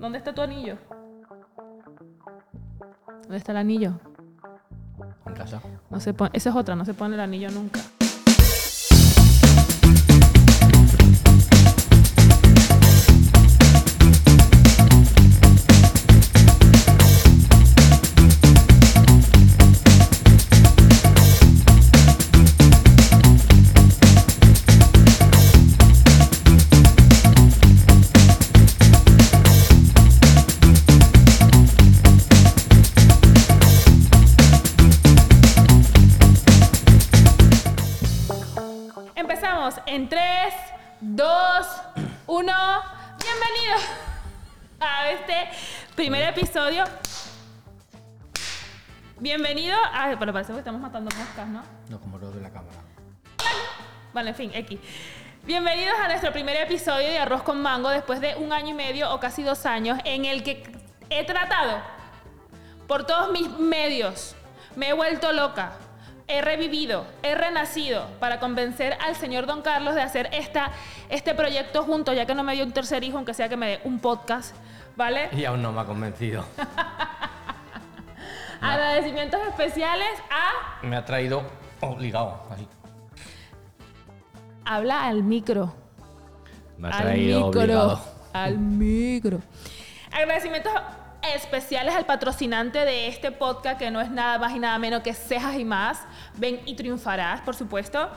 ¿Dónde está tu anillo? ¿Dónde está el anillo? En casa. No se pone, esa es otra, no se pone el anillo nunca. 2, 1. Bienvenidos a este primer episodio. Bienvenido a. Bueno, parece que estamos matando moscas, ¿no? No, como lo de la cámara. Vale, en fin, X. Bienvenidos a nuestro primer episodio de Arroz con Mango después de un año y medio o casi dos años en el que he tratado por todos mis medios, me he vuelto loca, he revivido, he renacido para convencer al señor Don Carlos de hacer esta, este proyecto junto, ya que no me dio un tercer hijo, aunque sea que me dé un podcast, ¿vale? Y aún no me ha convencido. Agradecimientos especiales a... Me ha traído obligado, así. Habla al micro. Me ha al traído micro. obligado. Al micro. Agradecimientos especiales al patrocinante de este podcast, que no es nada más y nada menos que Cejas y Más. Ven y triunfarás, por supuesto.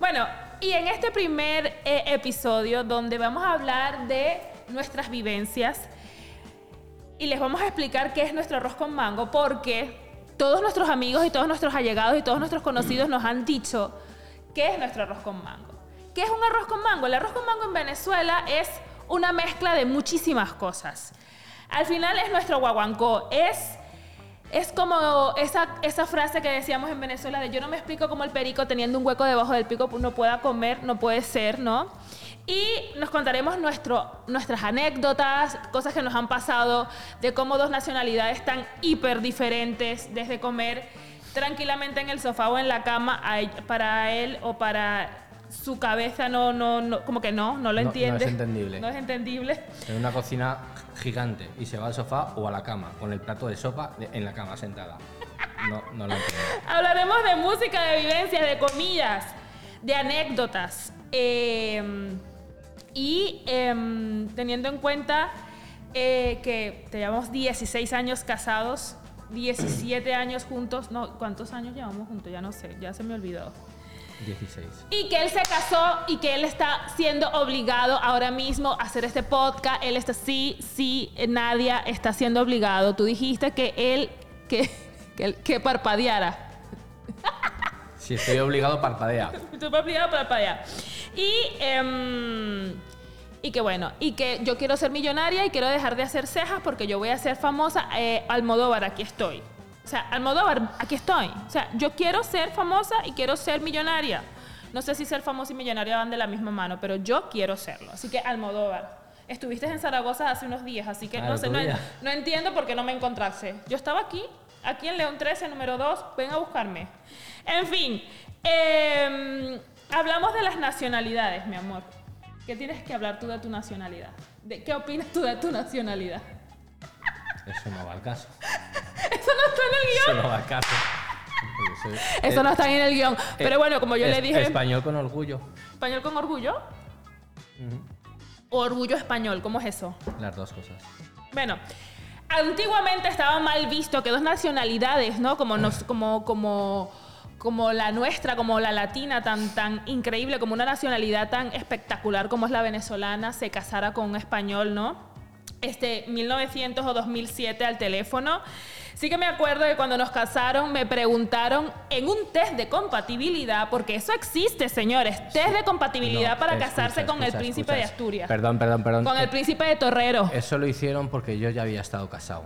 Bueno, y en este primer eh, episodio, donde vamos a hablar de nuestras vivencias, y les vamos a explicar qué es nuestro arroz con mango, porque todos nuestros amigos y todos nuestros allegados y todos nuestros conocidos nos han dicho qué es nuestro arroz con mango. ¿Qué es un arroz con mango? El arroz con mango en Venezuela es una mezcla de muchísimas cosas. Al final es nuestro guaguancó, es, es como esa, esa frase que decíamos en Venezuela de yo no me explico cómo el perico teniendo un hueco debajo del pico no pueda comer, no puede ser, ¿no? Y nos contaremos nuestro, nuestras anécdotas, cosas que nos han pasado, de cómo dos nacionalidades tan hiper diferentes, desde comer tranquilamente en el sofá o en la cama para él o para su cabeza no, no, no como que no, no lo No- no entiende. es entendible. No es entendible. En una cocina gigante y se va al sofá o a la cama con el plato de sopa en la cama sentada. No, no lo entiendo. Hablaremos de música, de vivencias, de comidas, de anécdotas. eh, y em, teniendo en cuenta eh, que llevamos 16 años casados, 17 años juntos, no, ¿cuántos años llevamos juntos? Ya no sé, ya se me olvidó. 16. Y que él se casó y que él está siendo obligado ahora mismo a hacer este podcast. Él está, sí, sí, Nadia está siendo obligado. Tú dijiste que él, que, que, que parpadeara. Si estoy obligado, parpadea. Estoy obligado para allá. Y, em, y que bueno, y que yo quiero ser millonaria y quiero dejar de hacer cejas porque yo voy a ser famosa. Eh, Almodóvar, aquí estoy. O sea, Almodóvar, aquí estoy. O sea, yo quiero ser famosa y quiero ser millonaria. No sé si ser famosa y millonaria van de la misma mano, pero yo quiero serlo. Así que Almodóvar. Estuviste en Zaragoza hace unos días, así que Ah, no sé, no, no entiendo por qué no me encontraste. Yo estaba aquí, aquí en León 13, número 2. Ven a buscarme. En fin, eh, hablamos de las nacionalidades, mi amor. ¿Qué tienes que hablar tú de tu nacionalidad? ¿De ¿Qué opinas tú de tu nacionalidad? Eso no va al caso. No está en el Eso guion. no va al caso. Eso es- Eso eh, no está en el guion. Pero bueno, como yo es- le dije, Español con orgullo. español con orgullo. O orgullo español, ¿cómo es eso? Las dos cosas. Bueno, antiguamente estaba mal visto que dos nacionalidades, ¿no? Como, nos, como, como, como la nuestra, como la latina, tan, tan increíble, como una nacionalidad tan espectacular como es la venezolana, se casara con un español, ¿no? Este, 1900 o 2007 al teléfono. Sí que me acuerdo que cuando nos casaron me preguntaron en un test de compatibilidad, porque eso existe, señores, test de compatibilidad No, para escucha, casarse con el escucha, príncipe de. Asturias. Perdón, perdón, perdón. Con el Eh, príncipe de Torrero. Eso lo hicieron porque yo ya había estado casado.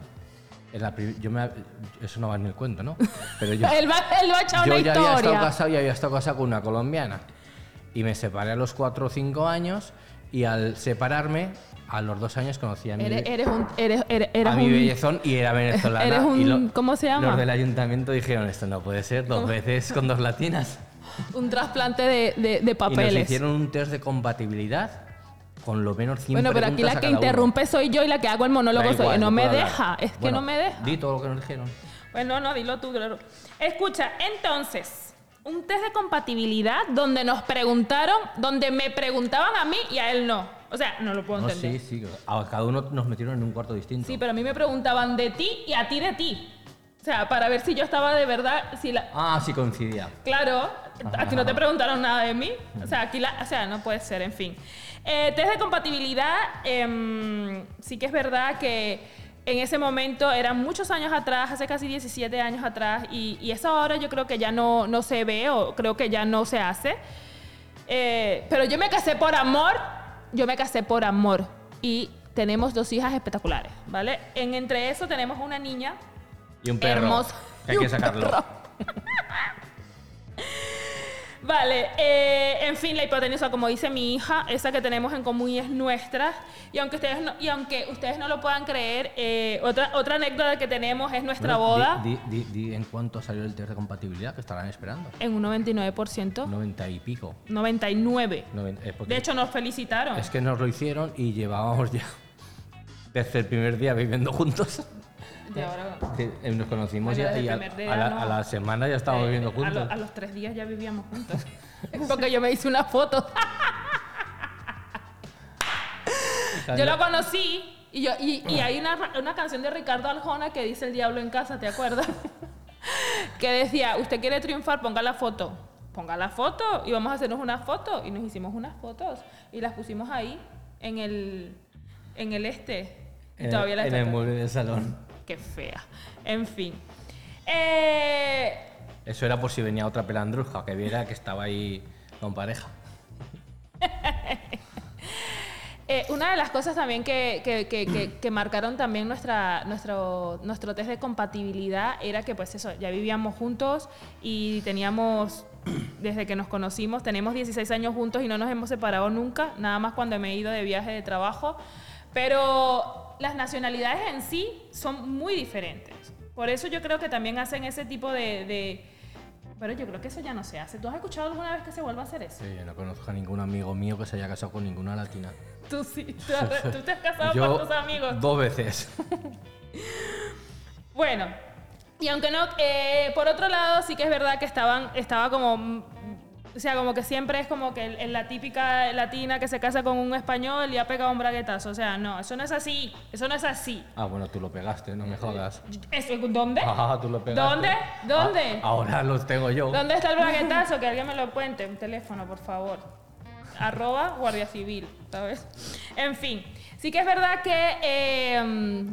En la yo me, eso no va en el cuento, ¿no? Pero yo, Él, va, él va a echar yo una ya había estado casado y había estado casado con una colombiana. Y me separé a los 4 o 5 años y al separarme, a los dos años conocí a mi, Eres, eres un. Eres, eres, a mi un- bellezón y era venezolana. Eres un- y lo- ¿cómo se llama? Los del ayuntamiento dijeron, esto no puede ser, dos veces con dos latinas. un trasplante de, de- de Y nos papeles. hicieron un test de compatibilidad con lo menos 100 Bueno, pero aquí la que uno. interrumpe soy yo y la que hago el monólogo soy yo. No me hablar. deja, es que no me deja. Di todo lo que nos dijeron. Bueno, no, dilo tú, claro. Escucha, entonces, un test de compatibilidad donde nos preguntaron, donde me preguntaban a mí y a él no. O sea, no lo puedo No, entender. sí, sí. A cada uno nos metieron en un cuarto distinto. Sí, pero a mí me preguntaban de ti y a ti de ti. O sea, para ver si yo estaba de verdad, si la... Ah, sí coincidía. Claro, aquí no te preguntaron nada de mí. O sea, aquí la, o sea, no puede ser, en fin. Eh, test de compatibilidad, em, sí que es verdad que en ese momento eran muchos años atrás, hace casi 17 años atrás, y, y eso ahora yo creo que ya no, no se ve o creo que ya no se hace. Eh, pero yo me casé por amor, yo me casé por amor y tenemos dos hijas espectaculares, ¿vale? En, entre eso tenemos una niña Y un perro. Hermoso. Que hay que sacarlo. Vale, eh, en fin, la hipotenusa, como dice mi hija, esa que tenemos en común y es nuestra. Y aunque ustedes no, y aunque ustedes no lo puedan creer, eh, otra, otra anécdota que tenemos es nuestra Bueno, boda Di, di- di- en cuánto salió el test de compatibilidad que estarán esperando. en un 99%, 90 y pico. 99%. Noven- eh, porque De hecho, nos felicitaron. es que nos lo hicieron y llevábamos ya desde el primer día viviendo juntos. De ahora- eh, nos conocimos y el a, día a la, no. a la semana ya estábamos eh, viviendo a, lo- juntos. a los tres días ya vivíamos juntos. Porque yo me hice una foto. Yo lo conocí y, yo, y, y hay una, una canción de Ricardo Aljona que dice El diablo en casa, ¿te acuerdas? que decía, usted quiere triunfar, ponga la foto. Ponga la foto y vamos a hacernos una foto. Y nos hicimos unas fotos y las pusimos ahí en el, en el este. Y en, todavía las en el mueble del salón. Qué fea. En fin. Eh, Eso era por si venía otra pelandruja que viera que estaba ahí con pareja. Eh, una de las cosas también que, que- que- que- marcaron también nuestra, nuestro, nuestro test de compatibilidad era que pues eso, ya vivíamos juntos y teníamos, desde que nos conocimos, tenemos 16 años juntos y no nos hemos separado nunca, nada más cuando me he ido de viaje de trabajo, pero las nacionalidades en sí son muy diferentes. Por eso yo creo que también hacen ese tipo de... de- pero yo creo que eso ya no se hace. ¿Tú has escuchado alguna vez que se vuelva a hacer eso? Sí, yo no conozco a ningún amigo mío que se haya casado con ninguna latina. Tú sí, tú, has- tú te has casado Yo con tus amigos. dos veces. Bueno, y aunque no, eh, por otro lado sí que es verdad que estaban, estaba como, o sea, como que siempre es como que el- el- la típica latina que se casa con un español y ha pegado un braguetazo. O sea, no, eso no es así, eso no es así. Ah, bueno, tú lo pegaste, no me jodas. Eso, ¿Dónde? Ah, tú lo pegaste. ¿Dónde? ¿Dónde? Ah, ahora los tengo yo. ¿Dónde está el braguetazo? Que alguien me lo cuente. Un teléfono, por favor. Arroba Guardia Civil, ¿sabes? En fin. Sí que es verdad que eh,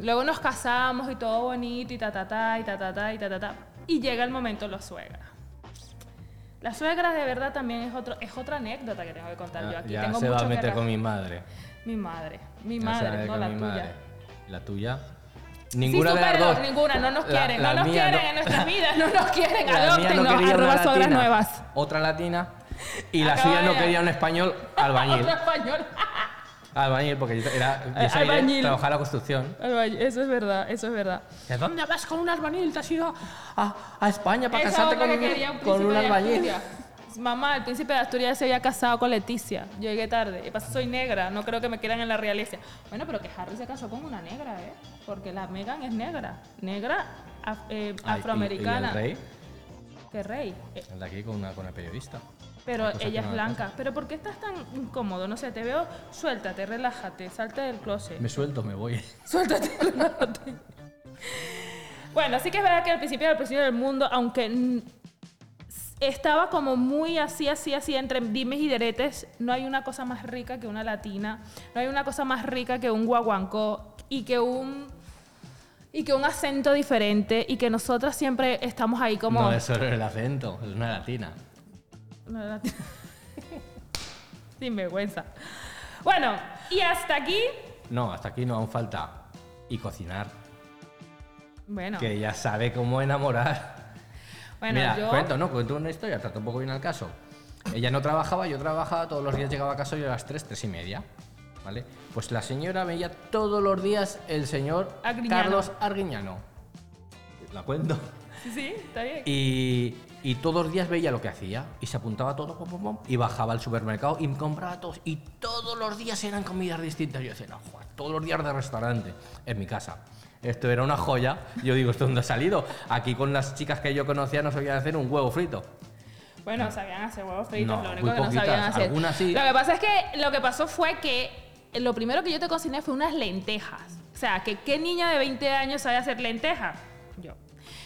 luego nos casamos y todo bonito y ta ta ta y ta ta ta y ta ta ta. Y llega el momento de la suegra. La suegra de verdad también es, otro, es otra anécdota que tengo que contar yo Ya, aquí. ya tengo se va mucho a que meter ra- con mi madre. Mi madre. Mi Ya va a madre, no la tuya. madre. ¿La tuya? Sí, Ninguna de las dos. Ninguna, no nos La- quieren, la no nos quieren no. en nuestras vidas, no nos quieren. Mía no arroba suegras nuevas. Otra latina. Y la Acaba suya no quería un español albañil. Otro español. albañil, porque yo, era, yo Eh, albañil. trabajar la construcción. Albañil, Eso es verdad, eso es verdad. ¿De dónde vas con un albañil? ¿Te has ido a, a España para Esa casarte con, que un- un con un albañil? Mamá, el príncipe de Asturias se había casado con Leticia. Yo llegué tarde. Y pasa, soy negra, no creo que me quieran en la realeza. Bueno, pero que Harry se casó con una negra, ¿eh? Porque la Meghan es negra. Negra, af- eh, Ay, y- afroamericana. ¿Y, el rey? ¿Qué rey? El de aquí con una, con una periodista. Pero ella es no blanca. ¿Pero por qué estás tan incómodo? No sé, te veo. Suéltate, relájate, salte del closet. Me suelto, me voy. Suéltate, relájate. Bueno, sí que es verdad que al principio era el principio del mundo, aunque estaba como muy así, así, así, entre dimes y diretes, no hay una cosa más rica que una latina, no hay una cosa más rica que un guaguancó y que un y que un acento diferente y que nosotras siempre estamos ahí como No es solo el acento, es una latina. Latina. Sin vergüenza. Bueno, y hasta aquí, No, hasta aquí no aún falta. Y cocinar. bueno, Que ella sabe cómo enamorar. bueno, Mira, yo cuento, ¿no? Cuento una historia, trata un poco bien al caso. Ella no trabajaba, yo trabajaba, todos los días llegaba a casa yo a las 3, 3 y media. ¿Vale? Pues la señora veía todos los días el señor Arguiñano. Carlos Arguiñano. La cuento. Sí, sí, está bien. Y, y todos los días veía lo que hacía y se apuntaba todo pum, pum, pum, y bajaba al supermercado y me compraba todos. Y todos los días eran comidas distintas. Yo decía, no, joder, todos los días de restaurante en mi casa. Esto era una joya. Yo digo, ¿esto dónde ha salido? Aquí con las chicas que yo conocía no sabían hacer un huevo frito. Bueno, sabían hacer huevos fritos, No, lo único que no poquitas, sabían hacer. sí. Lo que pasa es que lo que pasó fue que lo primero que yo te cociné fue unas lentejas. O sea, que qué niña de 20 años sabe hacer lentejas?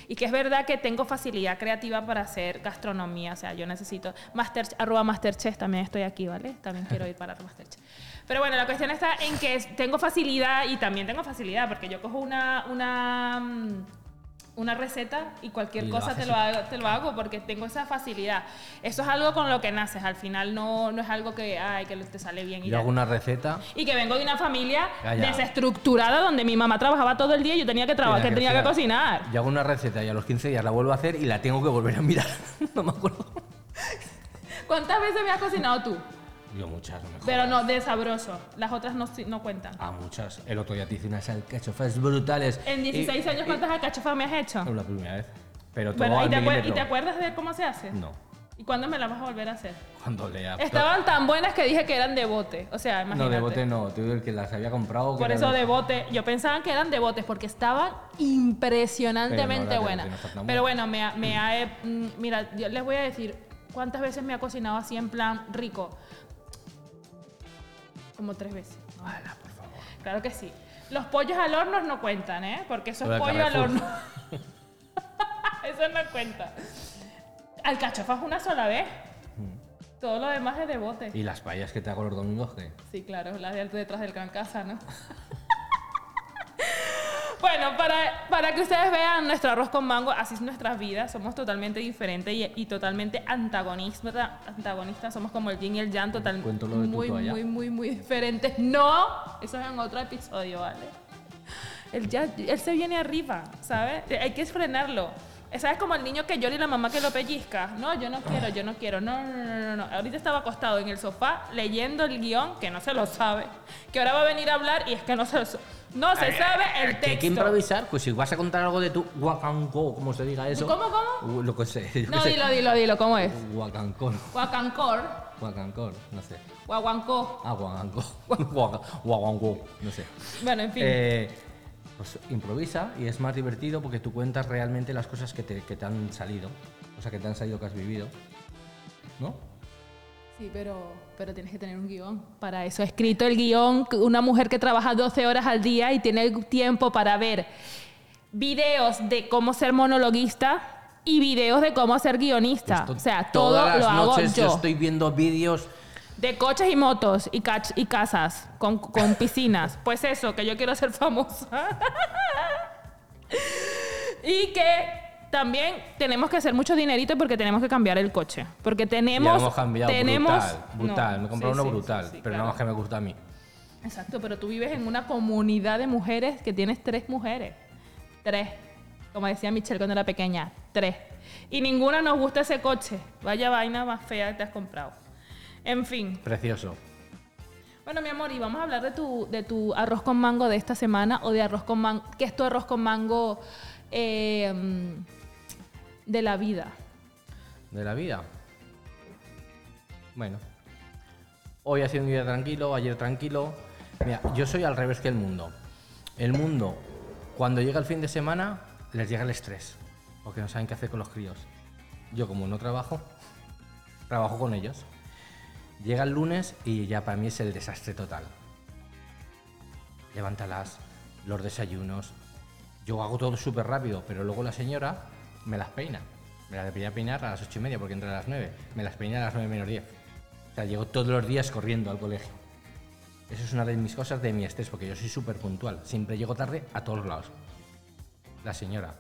Y que es verdad que tengo facilidad creativa para hacer gastronomía. O sea, yo necesito. Master, arroba Masterchef también estoy aquí, ¿vale? También quiero ir para Masterchef. Pero bueno, la cuestión está en que tengo facilidad y también tengo facilidad porque yo cojo una, una, mm, una receta y cualquier Y lo cosa te lo, hago, te lo hago porque tengo esa facilidad. Eso es algo con lo que naces. Al final no, no es algo que, ay, que te sale bien. Y, Yo hago una receta. y que vengo de una familia desestructurada donde mi mamá trabajaba todo el día y yo tenía que, traba- que, tenía que cocinar. Yo hago una receta y a los 15 días la vuelvo a hacer y la tengo que volver a mirar. no me acuerdo. ¿Cuántas veces me has cocinado tú? Yo muchas, no me Pero no, de sabroso. Las otras no, no cuentan. Ah, muchas. El otro día te hice unas alcachofas brutales. En 16 Y- años, ¿cuántas alcachofas me has hecho? Es la primera vez. Pero todo Bueno, ¿y al te, acuer- milímetro. ¿y te acuerdas de cómo se hace? No. ¿Y cuándo me las vas a volver a hacer? Cuando lea. Estaban tan buenas que dije que eran de bote. O sea, No, imagínate. de bote no. Te digo el que las había comprado. Por eso de bote, yo pensaba que eran de botes porque estaban impresionantemente Pero no, buenas. no Pero bueno, me, ha- me ha, eh, mm, mira, yo les voy a decir cuántas veces me ha cocinado así en plan rico. Como tres veces. Ala, por favor. Claro que sí. Los pollos al horno no cuentan, ¿eh? Porque eso es pollo al horno. eso no cuenta. Alcachofas una sola vez. Todo lo demás es de bote. ¿Y las payas que te hago los domingos qué? Sí, claro, la de detrás del gran casa, ¿no? bueno, para, para que ustedes vean nuestro arroz con mango, así es nuestras vidas, somos totalmente diferentes y, y totalmente antagonistas, antagonistas, somos como el yin y el yang, total, muy, muy, muy, muy diferentes. No, eso es en otro episodio, ¿vale? Él, ya, él se viene arriba, ¿sabes? Hay que frenarlo. ¿Sabes? Como el niño que llora y la mamá que lo pellizca. No, yo no quiero, yo no quiero. No, no, no, no, no. Ahorita estaba acostado en el sofá leyendo el guion, que no se lo sabe. Que ahora va a venir a hablar y es que no se lo sa- No se sabe el Que hay que texto. improvisar, pues si vas a contar algo de tu guacancó, como se diga eso. ¿Cómo, cómo? Uh, Lo que sé. No, sé. dilo, dilo, dilo. ¿Cómo es? Guacancón. Guacancor. Guacancón, no sé. Guaguancó. Ah. Guaca- Guaguancó, no sé. Bueno, en fin. Eh, pues improvisa y es más divertido porque tú cuentas realmente las cosas que te, que te han salido. O sea, que te han salido, que has vivido. ¿No? Sí, pero, pero tienes que tener un guion. Para eso he escrito el guion, una mujer que trabaja 12 horas al día y tiene tiempo para ver videos de cómo ser monologuista y videos de cómo ser guionista. Esto o sea, todo todas lo las hago noches yo. estoy viendo vídeos. De coches y motos y, casas con, con piscinas. Pues eso, que yo quiero ser famosa. y que también tenemos que hacer mucho dinerito porque tenemos que cambiar el coche. Porque tenemos... hemos cambiado tenemos brutal. Brutal. No, Me he comprado sí, uno brutal. sí, sí, pero claro. nada más que me gusta a mí. Exacto, pero tú vives en una comunidad de mujeres que tienes tres mujeres. Tres. Como decía Michelle cuando era pequeña. Tres. Y ninguna nos gusta ese coche. Vaya vaina más fea que te has comprado. En fin. Precioso. Bueno, mi amor, y vamos a hablar de tu, de tu arroz con mango de esta semana o de arroz con mango. ¿Qué es tu arroz con mango eh, mm, de la vida? De la vida. Bueno. Hoy ha sido un día tranquilo, ayer tranquilo. Mira, yo soy al revés que el mundo. El mundo, cuando llega el fin de semana, les llega el estrés. Porque no saben qué hacer con los críos. Yo como no trabajo, trabajo con ellos. Llega el lunes y ya para mí es el desastre total. Levántalas, los desayunos. Yo hago todo súper rápido, pero luego la señora me las peina. Me las debería peinar a las ocho y media porque entra a las nueve. Me las peina a las nueve menos diez. O sea, llego todos los días corriendo al colegio. Eso es una de mis cosas de mi estrés, porque yo soy súper puntual. Siempre llego tarde a todos lados. La señora.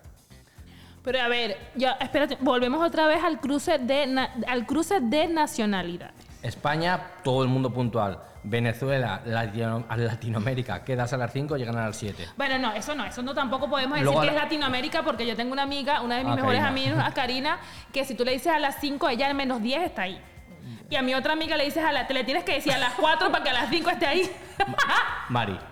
Pero a ver, ya, espérate, volvemos otra vez al cruce de, al cruce de nacionalidades. España, todo el mundo puntual. Venezuela, Latino- Latinoamérica, quedas a las 5, llegan a las 7. Bueno, no, eso no, eso no tampoco podemos decir Luego que es la- Latinoamérica porque yo tengo una amiga, una de mis Ah, mejores Karina. amigas, a Karina, que si tú le dices a las 5, ella al menos 10 está ahí. Y a mi otra amiga le dices a la, te le tienes que decir a las 4 para que a las 5 esté ahí. Mari.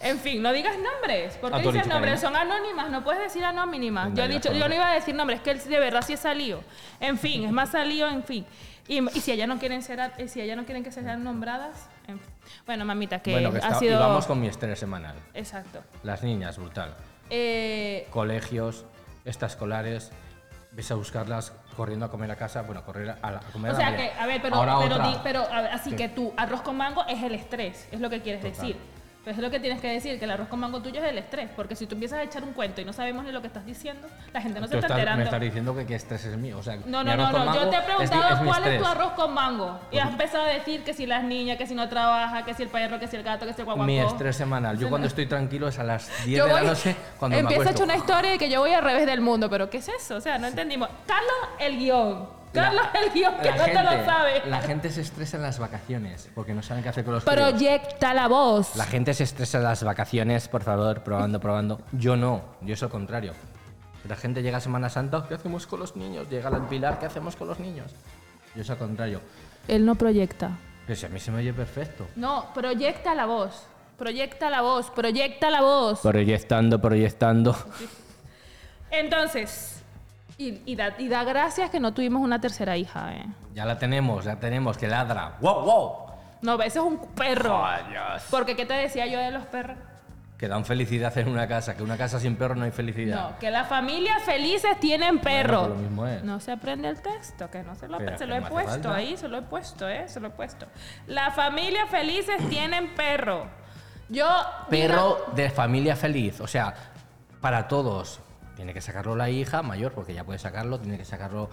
En fin, no digas nombres. ¿Por qué dices nombres? Son anónimas, no puedes decir anónimas. Yo, he dicho, yo no iba a decir nombres, es que él de verdad sí es salido. En fin, es más salido, en fin. Y, y si ellas no quieren ser, a- si ellas no quieren que sean nombradas, en fin. bueno, mamita, que, bueno, que ha está, sido. y vamos con mi estrés semanal. Exacto. Las niñas, brutal. Eh, Colegios, extraescolares, ves a buscarlas corriendo a comer a casa, bueno, correr a, a comer o a sea la que, a ver, pero, pero, di- pero a ver, así que tu arroz con mango es el estrés, es lo que quieres Total. decir. Pues es lo que tienes que decir, que el arroz con mango tuyo es el estrés, porque si tú empiezas a echar un cuento y no sabemos ni lo que estás diciendo, la gente no se Tú está estás- enterando. me estás diciendo que qué estrés es mío. O sea, No, no, no, no. Yo te he es preguntado es mi cuál es tu arroz con mango. Y has empezado a decir que si las niñas, que si no trabaja, que si el perro, que si el gato, que si el guaguancó. Mi estrés semanal. Yo cuando estoy tranquilo es a las 10 Yo de la voy- noche cuando me Empieza a echar una historia de que yo voy al revés del mundo, pero ¿qué es eso? O sea, no entendimos. Carlos, el guion. Carlos, el guion, que no te lo gente- sabe. La gente se estresa en las vacaciones porque no saben qué hacer con los críos. Proyecta la voz. La gente se estresa en las vacaciones, por favor, probando, probando. Yo no, yo es lo contrario. La gente llega a Semana Santa, ¿qué hacemos con los niños? Llega el Pilar, ¿qué hacemos con los niños? Yo es al contrario. Él no proyecta. Pero si a mí se me oye perfecto. No, proyecta la voz. Proyecta la voz, proyecta la voz. Proyectando, proyectando. Entonces, y, y da, y da gracias que no tuvimos una tercera hija, ¿eh? Ya la tenemos, ya tenemos, que ladra. ¡Wow, wow! No, ese es un perro. Porque, ¿qué te decía yo de los perros? Que dan felicidad en una casa, que una casa sin perro no hay felicidad. No, que las familias felices tienen perro. lo mismo es. No se aprende el texto, que no se lo, Pero se lo he puesto falta. ahí, se lo he puesto, ¿eh? Se lo he puesto. Las familias felices tienen perro. Yo. Perro de familia feliz, o sea, para todos. Tiene que sacarlo la hija mayor, porque ya puede sacarlo, tiene que sacarlo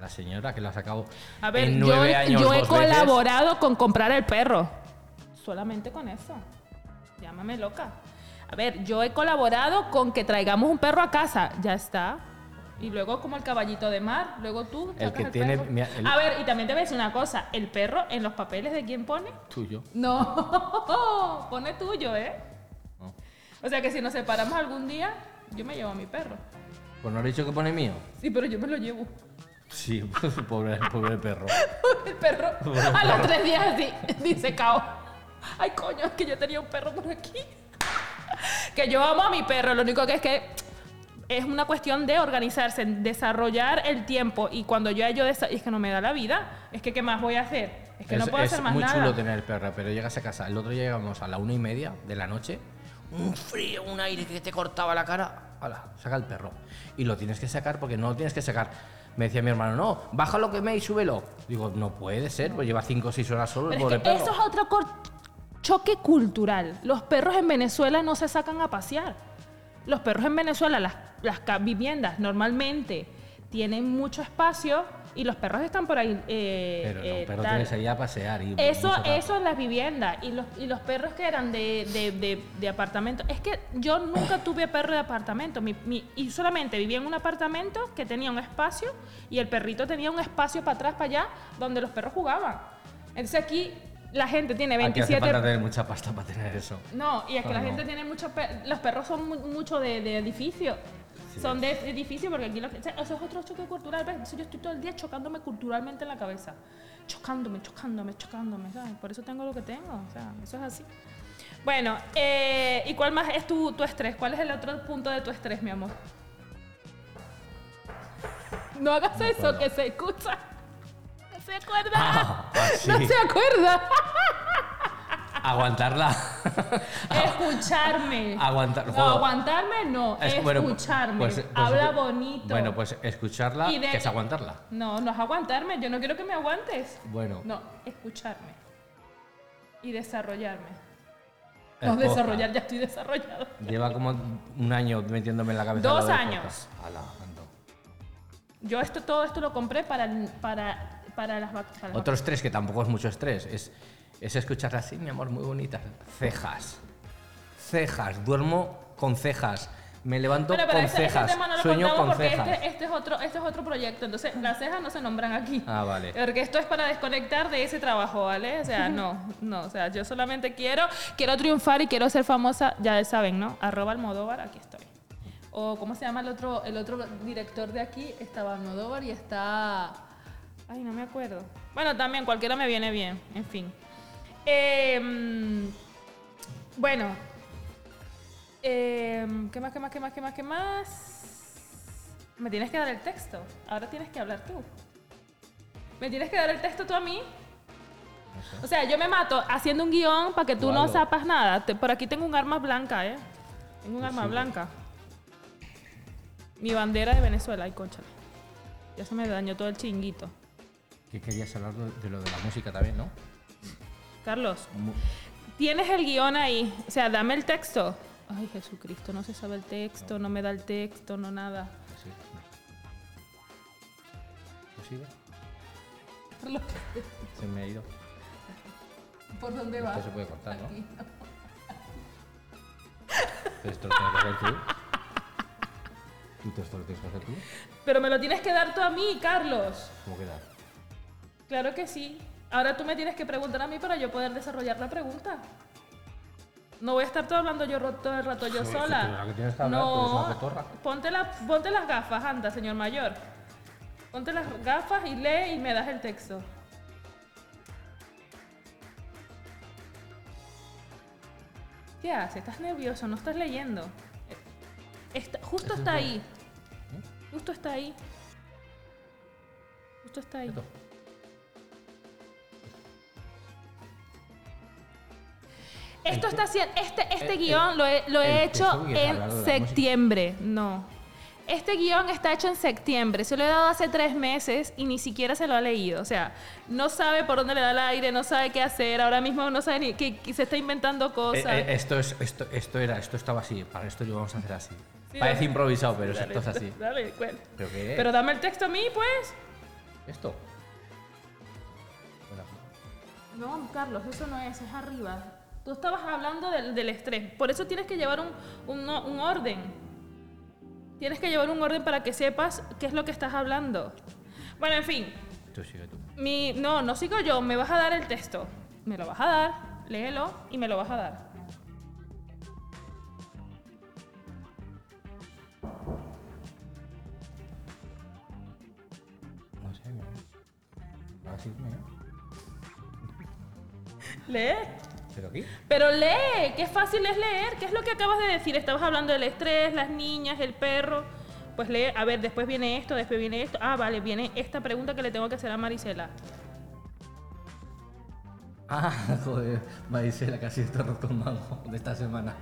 la señora que lo ha sacado A ver, en yo, nueve años. yo he veces. colaborado con comprar el perro. Solamente con eso. Llámame loca. A ver, yo he colaborado con que traigamos un perro a casa. Ya está. Y luego como el caballito de mar, luego tú El sacas que tiene- perro. mira, el- A ver, y también te voy a decir una cosa. El perro en los papeles de quién pone. Tuyo. No, pone tuyo, ¿eh? No. O sea que si nos separamos algún día, yo me llevo a mi perro. Pues no he dicho que pone mío. Sí, pero yo me lo llevo. Sí, pobre, pobre perro. El perro a los tres días así, dice cao. Ay, coño, es que yo tenía un perro por aquí. Que yo amo a mi perro, lo único que es que es una cuestión de organizarse, desarrollar el tiempo. Y cuando yo yo es que no me da la vida, es que ¿qué más voy a hacer? Es que no puedo hacer más muy nada. chulo tener perro, pero llegas a casa. El otro día llegamos a la una y media de la noche. Un frío, un aire que te cortaba la cara. Hala, saca el perro. Y lo tienes que sacar porque no lo tienes que sacar. Me decía mi hermano, no, bájalo que me y súbelo. Digo, no puede ser, pues lleva 5 o 6 horas solo el Pero pobre es que perro. eso es otro choque cultural. Los perros en Venezuela no se sacan a pasear. Los perros en Venezuela, las, las viviendas normalmente tienen mucho espacio y los perros están por ahí. eh, Pero no, eh, pero tal. tienes ahí a pasear. Y Eso, eso en las viviendas. Y los, y los perros que eran de, de, de, de apartamento. Es que yo nunca tuve perro de apartamento. Mi- mi- y solamente vivía en un apartamento que tenía un espacio y el perrito tenía un espacio para atrás, para allá, donde los perros jugaban. Entonces aquí la gente tiene Aquí hace 27 falta tener mucha pasta para tener eso. no, y es que la no. gente tiene muchos per- los perros son mu- mucho de, de edificio. Sí. Son de edificio porque aquí lo que, o sea, eso es otro choque cultural, ¿ves? Yo estoy todo el día chocándome culturalmente en la cabeza. Chocándome, chocándome, chocándome, ¿sabes? Por eso tengo lo que tengo, o sea, eso es así. Bueno, eh, ¿y cuál más es tu, tu estrés? ¿Cuál es el otro punto de tu estrés, mi amor? No hagas eso, que se escucha. No se acuerda. Ah, ah, sí. No se acuerda. Aguantarla. Escucharme. Aguantar- No, aguantarme no, Es- bueno, escucharme. pues- pues- Habla bonito. Bueno, pues escucharla, de- que es aguantarla. No, no es aguantarme. Yo no quiero que me aguantes. Bueno, No, escucharme. Y desarrollarme. es No, desarrollar, ya estoy desarrollado. Lleva como un año metiéndome en la cabeza. Dos años. Ala. Yo esto, todo esto lo compré para, para, para las vac- para las Otro estrés que tampoco es mucho estrés es, es escucharla así, mi amor, muy bonita. Cejas. Cejas. Duermo con cejas. Me levanto Bueno, con cejas. tema no Sueño con cejas. este, este es otro, este es otro proyecto. Entonces, las cejas no se nombran aquí. Ah, vale. Porque esto es para desconectar de ese trabajo, ¿vale? O sea, no, no, o sea, yo solamente quiero, quiero triunfar y quiero ser famosa, ya saben, ¿no? Arroba Almodóvar, aquí estoy. O, ¿cómo se llama el otro, el otro director de aquí? Estaba Almodóvar y está... Ay, no me acuerdo. Bueno, también cualquiera me viene bien, en fin. Eh, mm, bueno, Em, ¿Qué más, qué más, qué más, qué más, qué más? Me tienes que dar el texto. Ahora tienes que hablar tú. ¿Me tienes que dar el texto tú a mí? No sé. O sea, yo me mato haciendo un guion para que tú no sepas nada. Te- por aquí tengo un arma blanca, ¿eh? Tengo un arma sí. blanca. Mi bandera de Venezuela, ay, conchale. Ya se me dañó todo el chinguito. ¿Qué querías hablar de lo de la música también, no? Carlos, tienes el guion ahí. O sea, dame el texto. Ay, Jesucristo, no se sabe el texto, no me da el texto, no nada. Sí, no. ¿Lo sigue? Carlos, Se me ha ido. ¿por dónde va? Esto se puede cortar, ¿no? Esto lo tienes que hacer tú. ¿Y tú esto lo tienes que hacer tú? Pero me lo tienes que dar tú a mí, Carlos. ¿Cómo queda? Claro que sí. Ahora tú me tienes que preguntar a mí para yo poder desarrollar la pregunta. No voy a estar todo hablando yo todo el rato yo Sí, sola. que que hablar, cotorra. ponte, la- ponte las gafas, anda, señor mayor. Ponte las gafas y lee y me das el texto. ¿Qué haces? ¿Estás nervioso? ¿No estás leyendo? Eh, está- justo Eso está es ahí. Justo está ahí. Justo está ahí. Esto. Está haciendo, este, este el- guion lo he, lo he hecho en septiembre. No. Este guion está hecho en septiembre. Se lo he dado hace tres meses y ni siquiera se lo ha leído. O sea, no sabe por dónde le da el aire, no sabe qué hacer. Ahora mismo no sabe ni que, que se está inventando Eh, cosas. eh, esto, es, esto, esto era, esto estaba así. Para esto lo vamos a hacer así. Sí, Parece dale. improvisado, pero Dale, esto es así. Dale, cuenta. ¿Pero qué? Pero dame el texto a mí, pues. ¿Esto? Bueno, No, Carlos, eso no es, es arriba. Tú estabas hablando del, del estrés. Por eso tienes que llevar un, un- un orden. Tienes que llevar un orden para que sepas qué es lo que estás hablando. Bueno, en fin. tú sigue tú. Mi, no, no sigo yo. Me vas a dar el texto. Me lo vas a dar, léelo y me lo vas a dar. No sé. Así me. Lee. ¿Pero aquí? Pero lee, qué fácil es leer. ¿Qué es lo que acabas de decir? Estabas hablando del estrés, las niñas, el perro. Pues lee, a ver, después viene esto, después viene esto. Ah, vale, viene esta pregunta que le tengo que hacer a Marisela. Ah, joder. Marisela, casi esto arroz con mango de esta semana.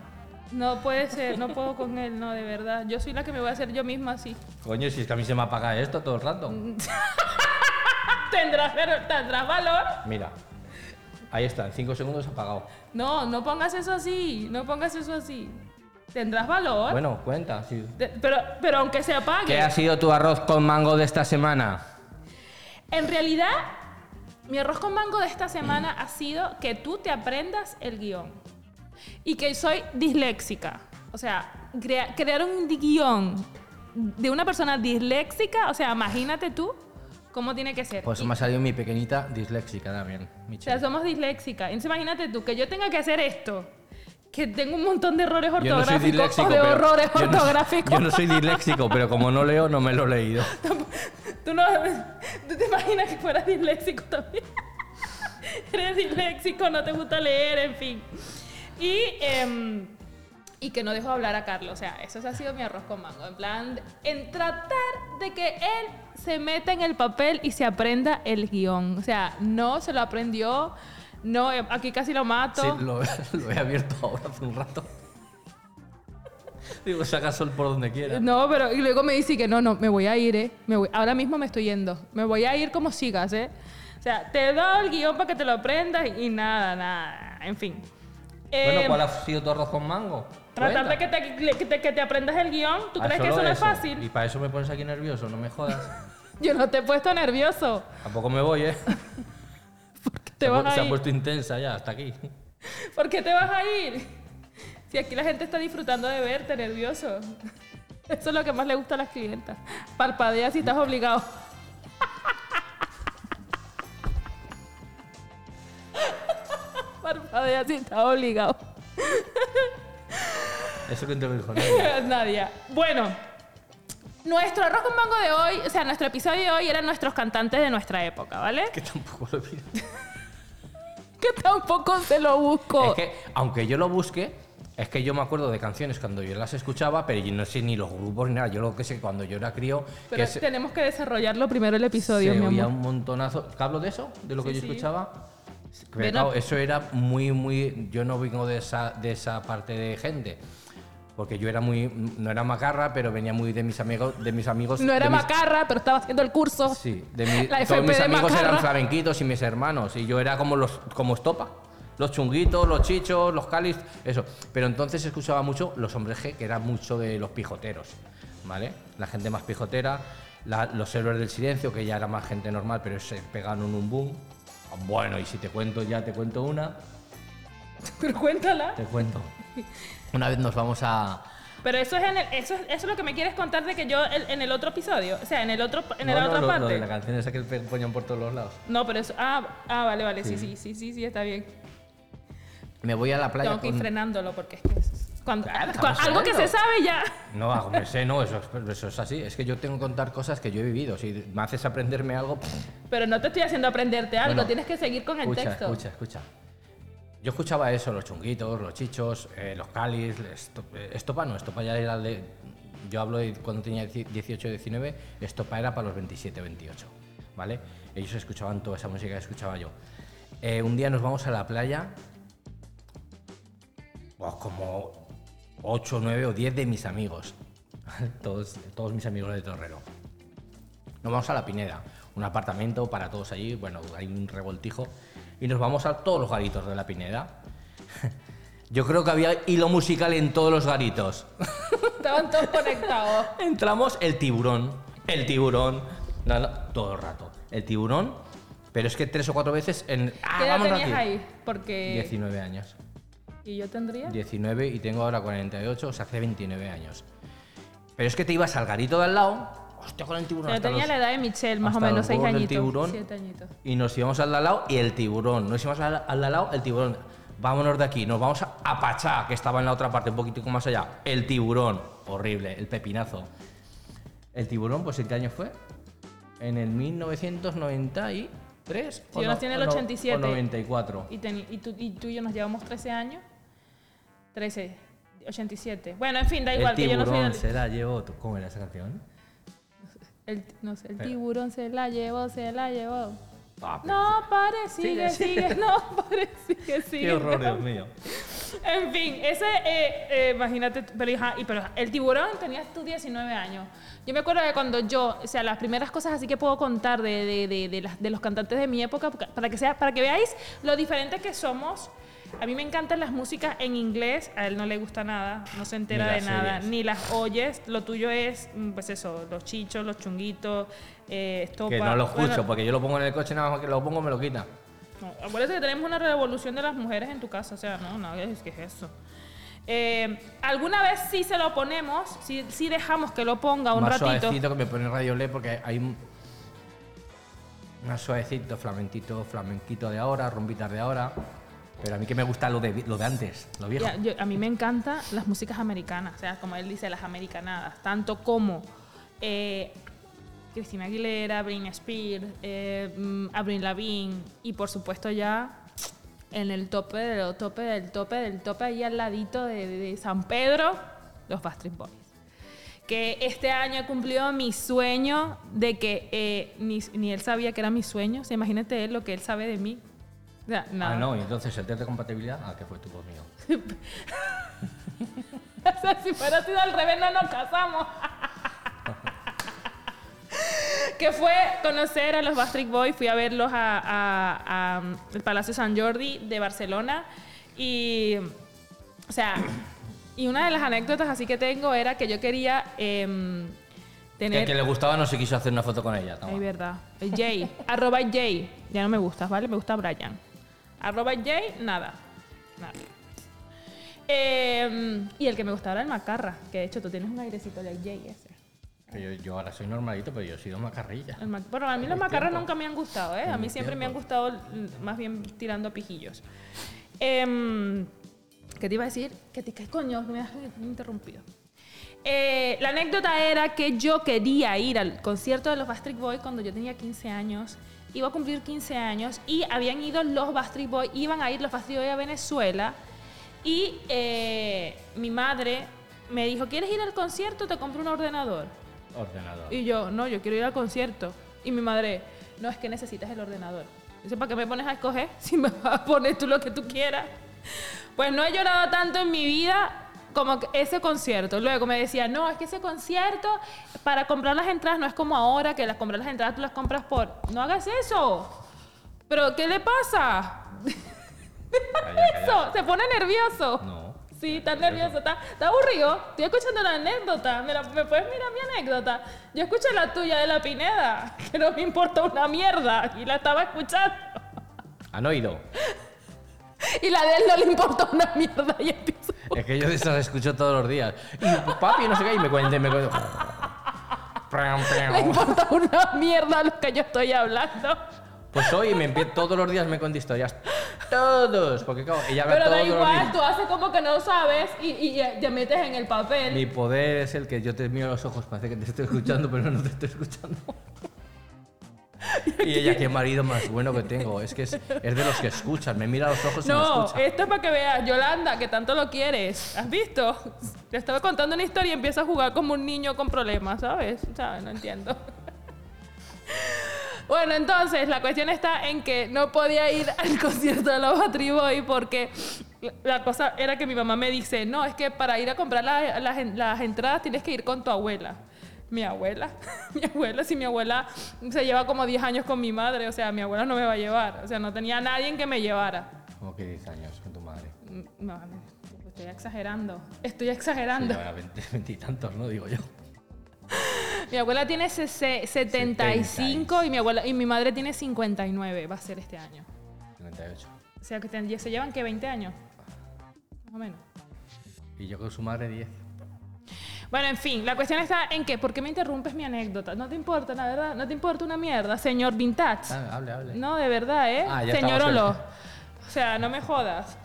No puede ser, no puedo con él, no, de verdad. Yo soy la que me voy a hacer yo misma así. Coño, si es que a mí se me apaga esto todo el rato. ¿Tendrás, pero, ¿Tendrás valor? Mira. Ahí está, en 5 segundos apagado. No, no pongas eso así, no pongas eso así. ¿Tendrás valor? Bueno, cuenta. sí. De- pero, pero aunque se apague. ¿Qué ha sido tu arroz con mango de esta semana? En realidad, mi arroz con mango de esta semana ha sido que tú te aprendas el guion. Y que soy disléxica. O sea, crea- crear un guion de una persona disléxica, o sea, imagínate tú cómo tiene que ser. Pues Y- me ha salido mi pequeñita disléxica también. o sea, somos disléxicas. Entonces, imagínate tú que yo tenga que hacer esto. Que tengo un montón de errores Yo no soy ortográficos disléxico, o de horrores yo no- ortográficos. yo no soy disléxico, pero como no leo, no me lo he leído. ¿Tú, no, ¿Tú te imaginas que fueras disléxico también? Eres disléxico, no te gusta leer, en fin. Y, em, y que no dejo hablar a Carlos. O sea, eso ha sido mi arroz con mango. En plan, en tratar de que él se meta en el papel y se aprenda el guion. O sea, no se lo aprendió. No, eh, aquí casi lo mato. Sí, lo, lo he abierto ahora hace un rato. Digo, saca sol por donde quiera. No, pero y luego me dice que no, no, me voy a ir, ¿eh? Me voy- ahora mismo me estoy yendo. Me voy a ir como sigas, ¿eh? O sea, te dado el guion para que te lo aprendas y, y nada, nada. En fin. Bueno, Eh, ¿cuál ha sido tu arroz con mango? Tratar de Cuenta. que te, que te- que te aprendas el guion. ¿Tú Ah, crees que eso no es fácil? Y para eso me pones aquí nervioso, no me jodas. Yo no te he puesto nervioso. Tampoco me voy, ¿eh? Te se, ha vas pu- se a ha ir. puesto intensa ya, hasta aquí. ¿Por qué te vas a ir? Si aquí la gente está disfrutando de verte nervioso. Eso es lo que más le gusta a las clientas. Parpadea si estás obligado. Parpadea si estás obligado. Eso que te lo dijo nadie. Nadia. Bueno, nuestro arroz con mango de hoy, o sea, nuestro episodio de hoy eran nuestros cantantes de nuestra época, ¿vale? Que tampoco lo vi. Que tampoco se lo busco. Es que, aunque yo lo busque, Es que yo me acuerdo de canciones cuando yo las escuchaba, pero yo no sé ni los grupos ni nada. Yo lo que sé cuando yo era crío. Pero que se- tenemos que desarrollarlo primero el episodio, se mi oía amor. un montonazo. ¿Te hablo de eso? ¿De lo que Sí, yo sí. escuchaba? Pero, claro, eso era muy, muy. Yo no vengo de esa, de esa parte de gente. Porque yo era muy. No era macarra, pero venía muy de mis amigos. De mis amigos No era mis- macarra, pero estaba haciendo el curso. Sí, de mi- La todos mis de amigos macarra. eran flamenquitos y mis hermanos. Y yo era como los como estopa. Los chunguitos, los chichos, los cáliz, eso. Pero entonces escuchaba mucho los hombres G, que era mucho de los pijoteros, ¿vale? La gente más pijotera, la- los héroes del silencio, que ya era más gente normal, pero se pegaron un boom. Bueno, y si te cuento ya, te cuento una, Pero cuéntala. te cuento. Una vez nos vamos a... Pero eso es, en el- eso, es- eso es lo que me quieres contar de que yo el- en el otro episodio, o sea, en el otro en No, la no, otra lo- lo parte. de la canción esa que ponían por todos los lados. No, pero eso ah, ah, vale, vale, sí, sí, Sí. sí, sí, sí, está bien. Me voy a la playa Tengo que ir con- frenándolo porque es que es- cuando, Ah, cu- estamos algo que se sabe ya. No, hago, me sé, no, eso, es- eso es así. Es que yo tengo que contar cosas que yo he vivido. Si me haces aprenderme algo, pff, Pero no te estoy haciendo aprenderte algo, Bueno, tienes que seguir con el escucha, texto. escucha, escucha. Yo escuchaba eso, los chunguitos, los chichos, eh, los esto- eh, estopa no, estopa ya era de... Yo hablo de cuando tenía 18, 19, estopa era para los 27, 28, ¿vale? Ellos escuchaban toda esa música que escuchaba yo. Eh, un día nos vamos a la playa, pues como 8, 9 o 10 de mis amigos, todos, todos mis amigos de Torrero. Nos vamos a la Pineda, un apartamento para todos allí, bueno, hay un revoltijo, y nos vamos a todos los garitos de la Pineda. Yo creo que había hilo musical en todos los garitos. Estaban todos conectados. Entramos el tiburón, el tiburón, no, no, todo el rato, el tiburón, pero es que tres o cuatro veces en... Ah, ¿Qué edad vamos tenías ahí? Porque 19 años. y yo tendría 19 y tengo ahora 48, o sea, hace 29 años. Pero es que te ibas al garito de al lado, hostia, con el tiburón. Yo hasta tenía los- la edad de Michelle, más o menos seis añitos. tiburón. Siete añitos. Y nos íbamos al lado y el tiburón. Nos íbamos al, al el tiburón. Vámonos de aquí, nos vamos a, a Pachá, que estaba en la otra parte, un poquitico más allá. El tiburón, horrible, el pepinazo. El tiburón, pues ¿en qué año fue? En el 1993. Sí, o yo no- nací en el o no- 87. O 94. Y, teni- y, tú, y tú y yo nos llevamos 13 años. 13, 87. Bueno, en fin, da igual, el que yo no tiburón el, se la llevó. ¿Cómo era esa canción? El- no sé, el Espera. tiburón se la llevó, se la llevó. Ah, pero- No, pare, sigue, Sigue, sigue, no, pare, sigue, sigue. Qué horror. Dios mío. En fin, ese, eh, eh, imagínate, pero, hija, y, pero el tiburón tenías tú 19 años. Yo me acuerdo de cuando yo, o sea, las primeras cosas así que puedo contar de, de, de, de las- de los cantantes de mi época, para que, sea, para que veáis lo diferente que somos. A mí me encantan las músicas en inglés, a él no le gusta nada, no se entera de nada, series. ni las oyes. Lo tuyo es, mm, pues eso, los chichos, los chunguitos, eh, estopa. Que no lo escucho, Bueno, porque yo lo pongo en el coche, nada más que lo pongo me lo quita. no, acuérdate que tenemos una revolución de las mujeres en tu casa, o sea, no, no, es que es eso. Eh, Alguna vez sí se lo ponemos, sí, sí dejamos que lo ponga un más ratito. suavecito que me pone Radio Le porque hay un más suavecito, flamenquito, flamenquito de ahora, rumbitas de ahora. Pero a mí que me gusta lo de, lo de antes, lo viejo. Yo- a mí me encantan las músicas americanas, o sea, como él dice, las americanadas, tanto como eh, Cristina Aguilera, Britney Spears, eh, mm, Avril Lavigne y por supuesto ya en el tope del tope del tope del tope ahí al ladito de, de- San Pedro, los Backstreet Boys. Que este año he cumplido mi sueño de que eh, ni, ni él sabía que era mi sueño. O sea, imagínate él lo que él sabe de mí. Nada. Ah, no, y entonces el test de compatibilidad, ah, que fue tu conmigo. O sea, si fuera sido al revés, no nos casamos. que fue conocer a los Backstreet Boys, fui a verlos a, a- a, el Palacio San Jordi de Barcelona y, o sea, y una de las anécdotas así que tengo era que yo quería Que tener... a quien le gustaba no se quiso hacer una foto con ella. toma. Ay, verdad. El Jay. arroba Jay. Ya no me gustas, ¿vale? Me gusta Brian. Arroba Jay, nada. Nada. Eh, y el que me gustaba era el Macarra, que de hecho tú tienes un airecito del Jay ese. Yo, yo ahora soy normalito, pero yo he sido macarrilla. El Mac- bueno, a mí los macarras tiempo. nunca me han gustado, ¿eh? A mí siempre me han tiempo. gustado más bien tirando a pijillos. Em, ¿Qué te iba a decir? ¿Qué te qué coño? Me has interrumpido. Eh, la anécdota era que yo quería ir al concierto de los Backstreet Boys cuando yo tenía 15 años. Iba a cumplir 15 años y habían ido los Backstreet Boys, iban a ir los Backstreet Boys a Venezuela Y eh, mi madre me dijo, ¿quieres ir al concierto? Te compro un ordenador. Ordenador. Y yo, no, yo quiero ir al concierto. Y mi madre, no, es que necesitas el ordenador. Dice, ¿para qué me pones a escoger si me vas a poner tú lo que tú quieras? Pues no he llorado tanto en mi vida como ese concierto. Luego me decía, no, es que ese concierto, para comprar las entradas no es como ahora, que las comprar las entradas tú las compras por... No hagas eso. Pero, ¿qué le pasa? Calla. Eso, se pone nervioso. No. Sí, está nervioso, está, está aburrido. Estoy escuchando la anécdota. ¿Me, la- ¿Me puedes mirar mi anécdota? Yo escuché la tuya de la Pineda, que no me importa una mierda, y la estaba escuchando. ¿Han oído? Y la de él no le importa una mierda, y empiezo. Es que yo de esas escucho todos los días. Y papi, no sé qué, y me cuente, me cuente. Le importa una mierda lo que yo estoy hablando. Pues hoy me empie- todos los días me cuenta historias. Todos. Porque claro, ella habla Pero da los igual, días. tú haces como que no sabes y, y te metes en el papel. Mi poder es el que yo te miro los ojos, parece que te estoy escuchando, pero no te estoy escuchando. Y ella, qué marido más bueno que tengo. Es que es, es de los que escuchan, me mira a los ojos y me No, escucha. esto es para que veas, Yolanda, que tanto lo quieres. ¿Has visto? Te estaba contando una historia y empieza a jugar como un niño con problemas, ¿sabes? ¿Sabes? No entiendo. Bueno, entonces la cuestión está en que no podía ir al concierto de los Battery Boy porque la- cosa era que mi mamá me dice, no, es que para ir a comprar la- las entradas tienes que ir con tu abuela. Mi abuela, mi abuela, si mi abuela se lleva como 10 años con mi madre, o sea, mi abuela no me va a llevar, o sea, no tenía nadie que me llevara. Como que 10 años con tu madre. Mm, No, estoy exagerando. Estoy Sí, exagerando. ahora 20, 20 y tantos, ¿no? Digo yo. Mi abuela tiene sese- 75 y mi abuela y mi madre tiene 59, va a ser este año. 58. O sea que se llevan que 20 años. Más o menos. Y yo con su madre 10. Bueno, en fin, la cuestión está en que, ¿por qué me interrumpes mi anécdota? No te importa, la verdad, no te importa una mierda, señor Vintage. Ah, hable, hable. No, de verdad, ¿eh? Ah, ya Señor Olo. O sea, no me jodas.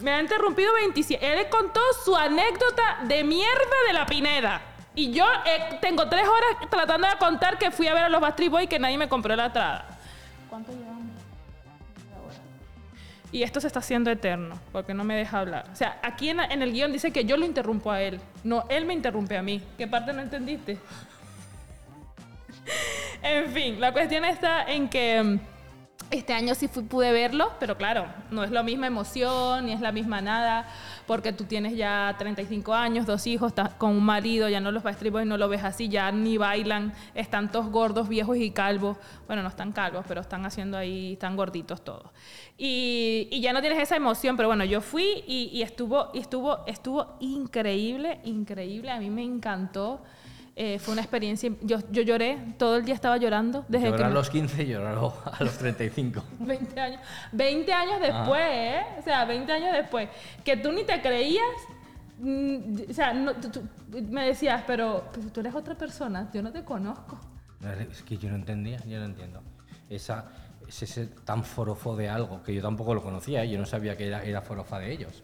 Me ha interrumpido 27. Él contó su anécdota de mierda de la Pineda. Y yo eh, tengo tres horas tratando de contar que fui a ver a los Bastry Boy y que nadie me compró la entrada. ¿Cuánto llevamos? Y esto se está haciendo eterno, porque no me deja hablar. O sea, aquí en, en el guion dice que yo lo interrumpo a él. No, él me interrumpe a mí. ¿Qué parte no entendiste? En fin, la cuestión está en que mm, este año sí fui- pude verlo, pero claro, no es la misma emoción, ni es la misma nada, porque tú tienes ya 35 años, dos hijos, estás con un marido, ya no los Backstreet Boys no lo ves así, ya ni bailan, están todos gordos, viejos y calvos. Bueno, no están calvos, pero están haciendo ahí, están gorditos todos. Y, y ya no tienes esa emoción, pero bueno, yo fui y, y estuvo, y estuvo, estuvo increíble, increíble, a mí me encantó. Eh, fue una experiencia, yo, yo lloré, todo el día estaba llorando desde Llorar que... a me- los 15 y llorar a los 35. 20 años. 20 años después, ¿eh? O sea, 20 años después. Que tú ni te creías. mm, O sea, no, tú- tú- me decías, pero, tú eres otra persona, yo no te conozco. Es que yo no entendía, yo no entiendo. Esa, es ese tan forofo de algo, que yo tampoco lo conocía, yo no sabía que era, era forofa de ellos.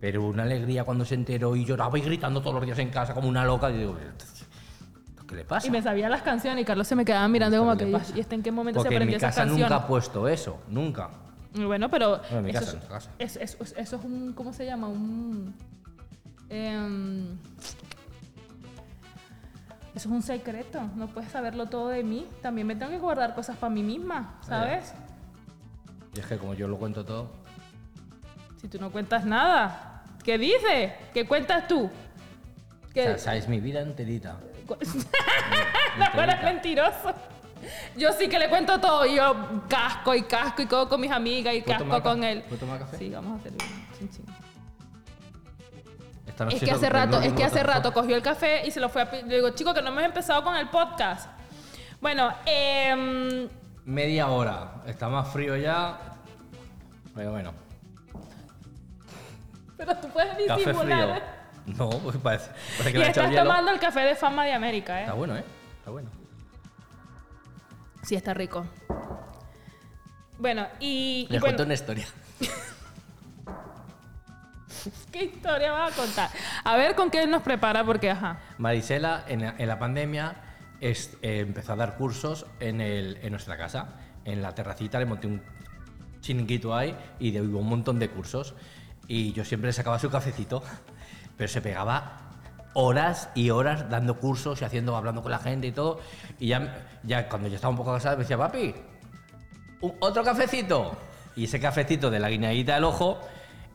Pero una alegría cuando se enteró y lloraba y gritando todos los días en casa como una loca. Y digo, ¿qué le pasa? Y me sabía las canciones y Carlos se me quedaba mirando ¿Pero como que? ¿y este en qué momento Porque se en aprendió mi esas casa nunca ha puesto eso, nunca. Bueno, pero Bueno, en mi eso, casa, es- en casa. es- es- es- eso es un, ¿cómo se llama? Un... em, eso es un secreto, no puedes saberlo todo de mí. También me tengo que guardar cosas para mí misma, ¿sabes? Y es que como yo lo cuento todo, Si tú no cuentas nada, ¿qué dices? ¿Qué cuentas tú? o ¿Qué- sea, sabes mi vida enterita. no eres mentiroso. Yo sí que le cuento todo. Yo casco y casco y codo con mis amigas y ¿Puedo casco con él. ¿Puedo tomar café? Sí, vamos a hacer un chin, chin. Esta noche Es que hace rato, es que hace rato cogió el café y se lo fue a... Le digo, chico, que no hemos empezado con el podcast. Bueno, em, Media hora. Está más frío ya. Pero bueno. pero tú puedes Café frío. No, pues parece, parece que Y le ha echado estás hielo. tomando el café de fama de América, ¿eh? Está bueno, ¿eh? Está bueno. Sí, está rico. Bueno, y... y Les bueno, cuento una historia. ¿Qué historia vas a contar? A ver con qué nos prepara, porque ajá. Marisela, en la, en la pandemia, es- eh, empezó a dar cursos en, el- en nuestra casa. En la terracita le monté un chiringuito ahí y de, hubo un montón de cursos. Y yo siempre le sacaba su cafecito, pero se pegaba horas y horas dando cursos y haciendo, hablando con la gente y todo. Y ya, ya cuando yo estaba un poco cansado me decía, papi, "un- otro cafecito. Y ese cafecito de la guineadita del ojo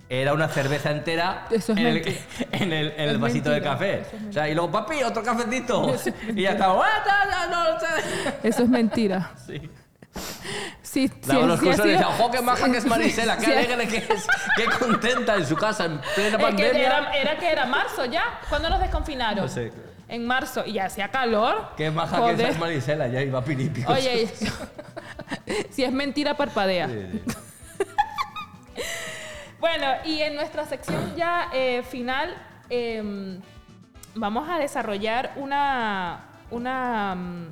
era una cerveza entera es en, el, en el, en el vasito de café. es o sea, y luego, papi, otro cafecito. Eso es y ya estaba, "Ah, no, ta". Eso es mentira. Sí. Sí, Daba sí, los sí cursos y decía, ¡ojo, qué maja que es Marisela! ¡Qué alegre que es! ¡Qué contenta en su casa en plena que pandemia! era, era que era marzo ya. ¿Cuándo nos desconfinaron? No sé. En marzo. Y ya hacía calor. ¡Qué maja Joder. que es Marisela! Ya iba piripi. Oye, si es mentira, parpadea. Bueno, y en nuestra sección ya eh, final em, vamos a desarrollar una, una mm,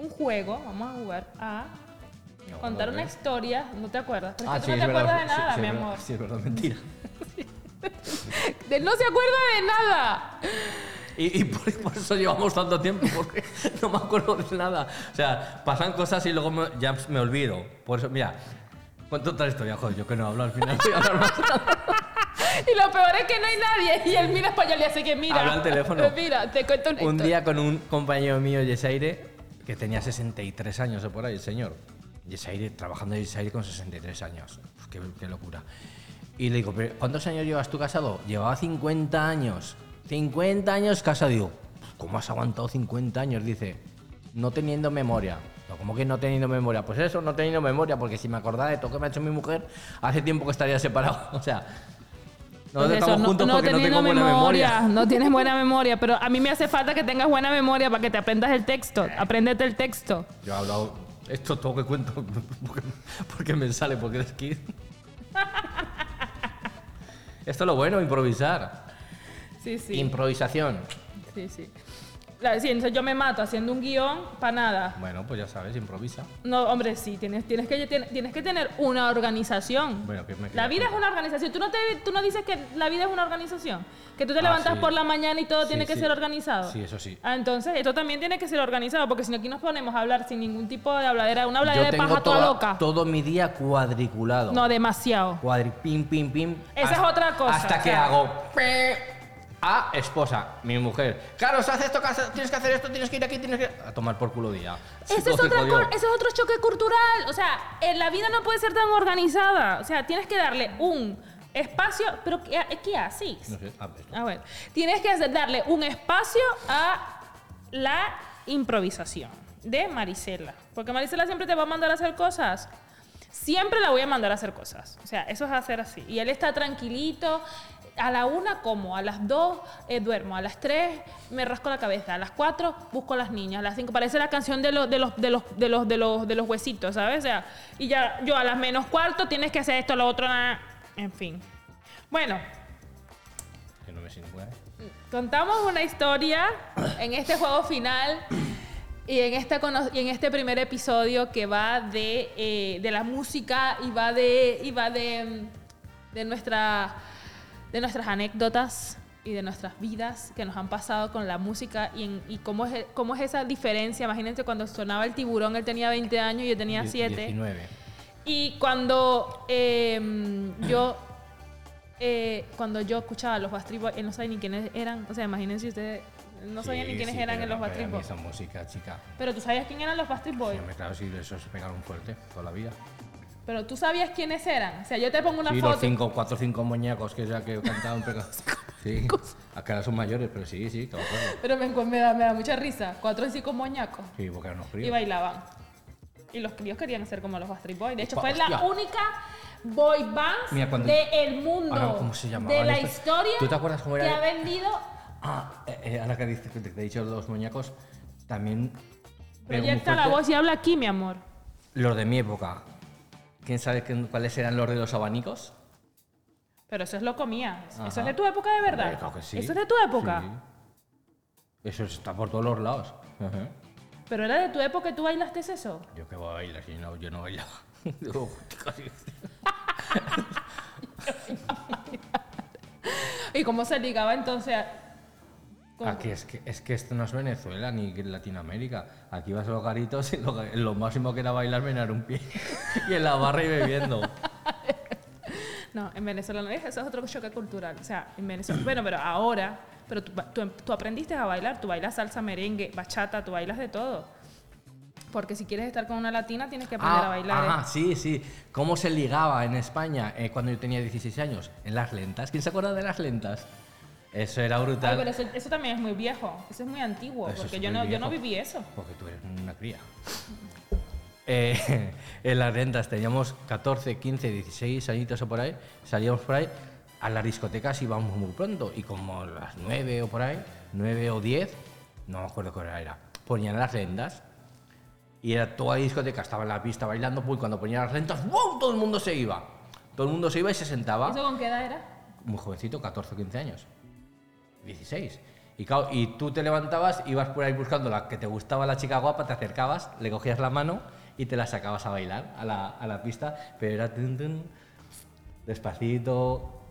un juego. Vamos a jugar a contar una historia. ¿No te acuerdas? Pero es Ah, que sí, tú no te verdad. acuerdas de nada, sí, mi amor. Sí, es verdad, mentira. No se acuerda de nada. Y, y por, por eso llevamos tanto tiempo, porque no me acuerdo de nada. O sea, pasan cosas y luego me- ya me olvido. Por eso, mira, cuento otra historia, joder, yo que no hablo al final. voy a hablar más. Y lo peor es que no hay nadie. Y él mira para allá y le hace que mira. Habla al teléfono. Mira, te cuento una Un historia. día con un compañero mío, Yesaire, que tenía 63 años o por ahí, el señor. Yesaire, trabajando en Yesaire con 63 años. Uf, qué, qué locura. Y le digo, "¿Pero ¿cuántos años llevas tú casado? Llevaba 50 años. 50 años casado. Digo, ¿cómo has aguantado 50 años? Dice, no teniendo memoria. ¿Cómo que no teniendo memoria? Pues eso, no teniendo memoria, porque si me acordara de todo que me ha hecho mi mujer, hace tiempo que estaría separado. O sea, nosotros Pues eso, estamos juntos porque no tengo buena memoria. No tienes buena memoria, pero a mí me hace falta que tengas buena memoria para que te aprendas el texto. Apréndete el texto. Yo he hablado. Esto todo que cuento porque, porque me sale, porque es que. Esto es lo bueno, improvisar. Sí, sí. Improvisación. sí, sí. Sí, entonces yo me mato haciendo un guion para nada. Bueno, pues ya sabes, improvisa. No, hombre, sí, tienes, tienes, que, tienes, tienes que tener una organización. Bueno, que me La vida es una organización. ¿Tú no, te, ¿Tú no dices que la vida es una organización? Que tú te Ah, levantas sí. por la mañana y todo Sí, tiene que sí. ser organizado. Sí, eso sí. Ah, entonces esto también tiene que ser organizado, porque si no aquí nos ponemos a hablar sin ningún tipo de habladera, una habladera Yo de tengo paja toda toda- loca. todo mi día cuadriculado. No, demasiado. Cuadri, pim, pim, pim. Esa es otra cosa, Hasta o que hago. A esposa, mi mujer. Claro, se hace esto, tienes que hacer esto, tienes que ir aquí, tienes que. A tomar por culo día. Ese es, otra ese es otro choque cultural. O sea, en la vida no puede ser tan organizada. O sea, tienes que darle un espacio. ¿Pero qué, qué haces? No sé, a ver. A ver, tienes que darle un espacio a la improvisación de Marisela. Porque Marisela siempre te va a mandar a hacer cosas. Siempre la voy a mandar a hacer cosas. O sea, eso es hacer así. Y él está tranquilito. A la una como, a las dos eh, duermo, a las tres me rasco la cabeza, a las cuatro busco a las niñas, a las cinco parece la canción de los de los de los de los de los de los huesitos, ¿sabes? O sea, y ya yo a las menos cuarto tienes que hacer esto, lo otro, nada. en fin. Bueno, Que no me siento. Contamos una historia en este juego final y en este, y en este primer episodio que va de, eh, de la música y va de, y va de, de, nuestra, de nuestras anécdotas y de nuestras vidas que nos han pasado con la música y, en- y cómo, es, cómo es esa diferencia. Imagínense cuando sonaba el tiburón, él tenía 20 años y yo tenía Die- 7. 19. Y cuando eh, yo eh, cuando yo escuchaba los Boys, él no sabía ni quiénes eran. O sea, imagínense ustedes, no sabían Sí, ni quiénes sí, eran en los Boys. Esa música, chica. Pero tú sabías quién eran los Sí, Boys. hombre, claro, sí, eso se pegaron fuerte toda la vida. Pero tú sabías quiénes eran. O sea, yo te pongo una sí, foto. los cinco, cuatro o cinco muñecos que ya que cantaban, pero. Sí, acá ahora son mayores, pero sí, sí, acuerdo. Pero me, me da, me da mucha risa. Cuatro y cinco moñacos. Sí, porque eran los Y fríos. bailaban. Y los críos querían ser como los Backstreet Boys. De hecho, fue la hostia. única boy band del mundo. Ahora, ¿cómo se llamaba De la historia. ¿Tú te acuerdas cómo era Que el- ha vendido. Ah, eh, eh, ahora que dices que te, he dicho los muñecos, también. Proyecta la voz y habla aquí, mi amor. Los de mi época. ¿Quién sabe cuáles eran los de los abanicos? Pero eso es lo comía. Eso es de tu época de verdad. Hombre, claro que sí. Eso es de tu época. Sí. Eso está por todos los lados. Ajá. Pero era de tu época que tú bailaste eso. Yo que voy a bailar, si no, yo no bailaba. ¿Y cómo se ligaba entonces? a- con- Aquí es que, es que esto no es Venezuela ni Latinoamérica. Aquí vas a los garitos y lo, lo máximo que era bailar menar un pie. y en la barra y bebiendo. No, en Venezuela no es, eso es otro choque cultural. O sea, en Venezuela, bueno, pero ahora, pero tú, tú- tú aprendiste a bailar, tú bailas salsa, merengue, bachata, tú bailas de todo. Porque si quieres estar con una latina tienes que aprender a bailar. ¿eh? ajá, sí, sí. ¿Cómo se ligaba en España eh, cuando yo tenía 16 años? En las lentas. ¿Quién se acuerda de las lentas? Eso era Ay, brutal. pero eso, eso también es muy viejo, eso es muy antiguo, Eso porque yo no, yo no viví eso. Porque tú eres una cría. Eh, en las rentas teníamos 14, 15, 16 añitos o por ahí. Salíamos por ahí. A las discotecas íbamos muy pronto. Y como a las 9 o por ahí, 9 o 10, no me acuerdo qué hora era, ponían las rentas. Y era toda la discoteca, estaba en la pista bailando. Pues cuando ponían las rentas, ¡wow! Todo el mundo se iba. Todo el mundo se iba y se sentaba ¿Eso con qué edad era? muy jovencito, 14 o 15 años. 16. Y, claro, y tú te levantabas, ibas por ahí buscando la que te gustaba la chica guapa, te acercabas, le cogías la mano y te la sacabas a bailar a la, a la pista, pero era tun, tun, despacito,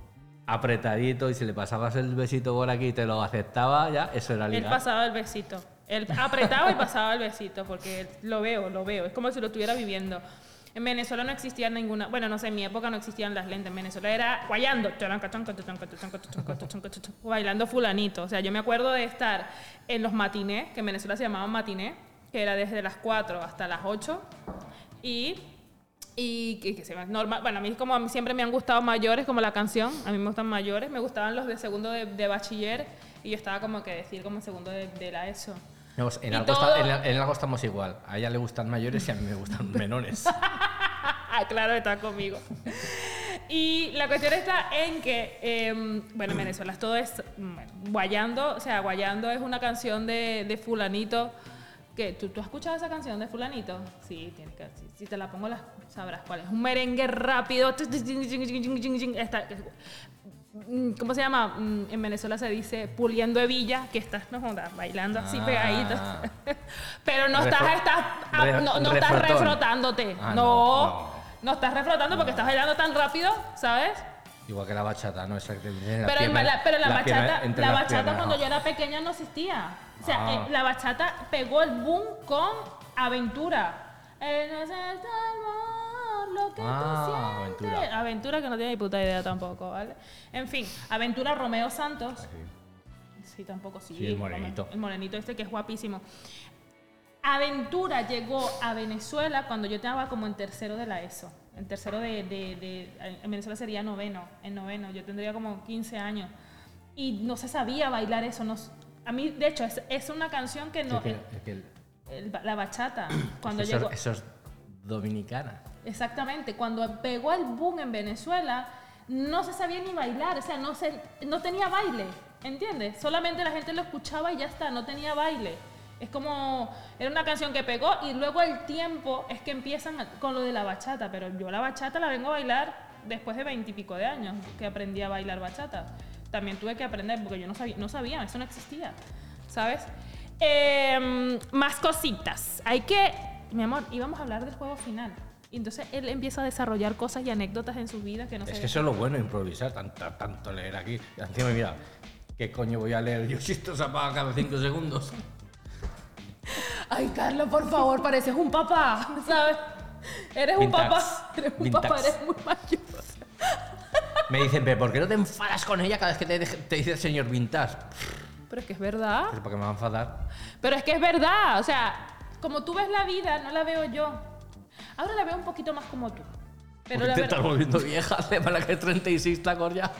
apretadito, y si le pasabas el besito por aquí y te lo aceptaba, ya, eso era Él ligar. pasaba el besito. Él apretaba y pasaba el besito, porque lo veo, lo veo. Es como si lo estuviera viviendo. En Venezuela no existía ninguna, bueno, no sé, en mi época no existían las lentes. En Venezuela era guayando, bailando fulanito. O sea, yo me acuerdo de estar en los matinés, que en Venezuela se llamaban matinés, que era desde las 4 hasta las 8. Y y que, que se normal. Bueno, a mí como a mí siempre me han gustado mayores, como la canción, a mí me gustan mayores, me gustaban los de segundo de, de bachiller y yo estaba como que decir como segundo de, de la ESO. No, en, algo está- en, en algo estamos igual. A ella le gustan mayores y a mí me gustan menores. Ah, claro, está conmigo. Y la cuestión está en que, eh, bueno, en Venezuela todo es mm, guayando, o sea, guayando es una canción de, de fulanito. Que, ¿tú, ¿Tú has escuchado esa canción de fulanito? Sí, tienes que, si, si te la pongo las, sabrás cuál es. Un merengue rápido. Está- ¿Cómo se llama? Mm, En Venezuela se dice puliendo hebilla, que estás no bailando así Ah. pegadito. Pero no estás, Refro- estás, ah, no, no estás refrotándote. Ah, no, no, estás reflotando porque estás bailando tan rápido, ¿sabes? Igual que la bachata, ¿no? Exactamente. En la Pero, pierna- la, pero la, bachata, la bachata piernas, cuando yo era pequeña no existía. O sea, Ah. eh, la bachata pegó el boom con Aventura. Eh, no lo que Ah, tú sientes. Aventura. Aventura que no tiene ni puta idea tampoco, ¿vale? En fin, Aventura Romeo Santos. Sí, tampoco sí. Sí, el morenito. El morenito este que es guapísimo. Aventura llegó a Venezuela cuando yo estaba como en tercero de la ESO. En tercero de, de- de- En Venezuela sería noveno. En noveno. Yo tendría como 15 años. Y no se sabía bailar eso. No, a mí, de hecho, es, es una canción que no. Es que- es que el- el- la bachata. Cuando llegó. eso es dominicana. Exactamente, cuando pegó el boom en Venezuela, no se sabía ni bailar, o sea, no, se, no tenía baile, ¿entiendes? Solamente la gente lo escuchaba y ya está, no tenía baile. Es como, era una canción que pegó y luego el tiempo es que empiezan con lo de la bachata, pero yo la bachata la vengo a bailar después de veintipico de años que aprendí a bailar bachata. También tuve que aprender porque yo no sabía, no sabía eso no existía, ¿sabes? Em, más cositas. Hay que, mi amor, íbamos a hablar del juego final. Y entonces él empieza a desarrollar cosas y anécdotas en su vida que no Es que eso es lo bueno, improvisar, tanto, tanto leer aquí. Y encima, mira, ¿qué coño voy a leer yo si esto se apaga cada cinco segundos? Ay, Carlos, por favor, pareces un papá, ¿sabes? Eres un papá, eres un Vintage. papá, eres muy mayor. Me dicen, pero ¿por qué no te enfadas con ella cada vez que te, te dice el señor Vintage? Pero es que es verdad. Pues porque me va a enfadar. Pero es que es verdad, o sea, como tú ves la vida, no la veo yo. Ahora la veo un poquito más como tú. Pero Porque la te ver- estás volviendo vieja, para que 36 tacos ya.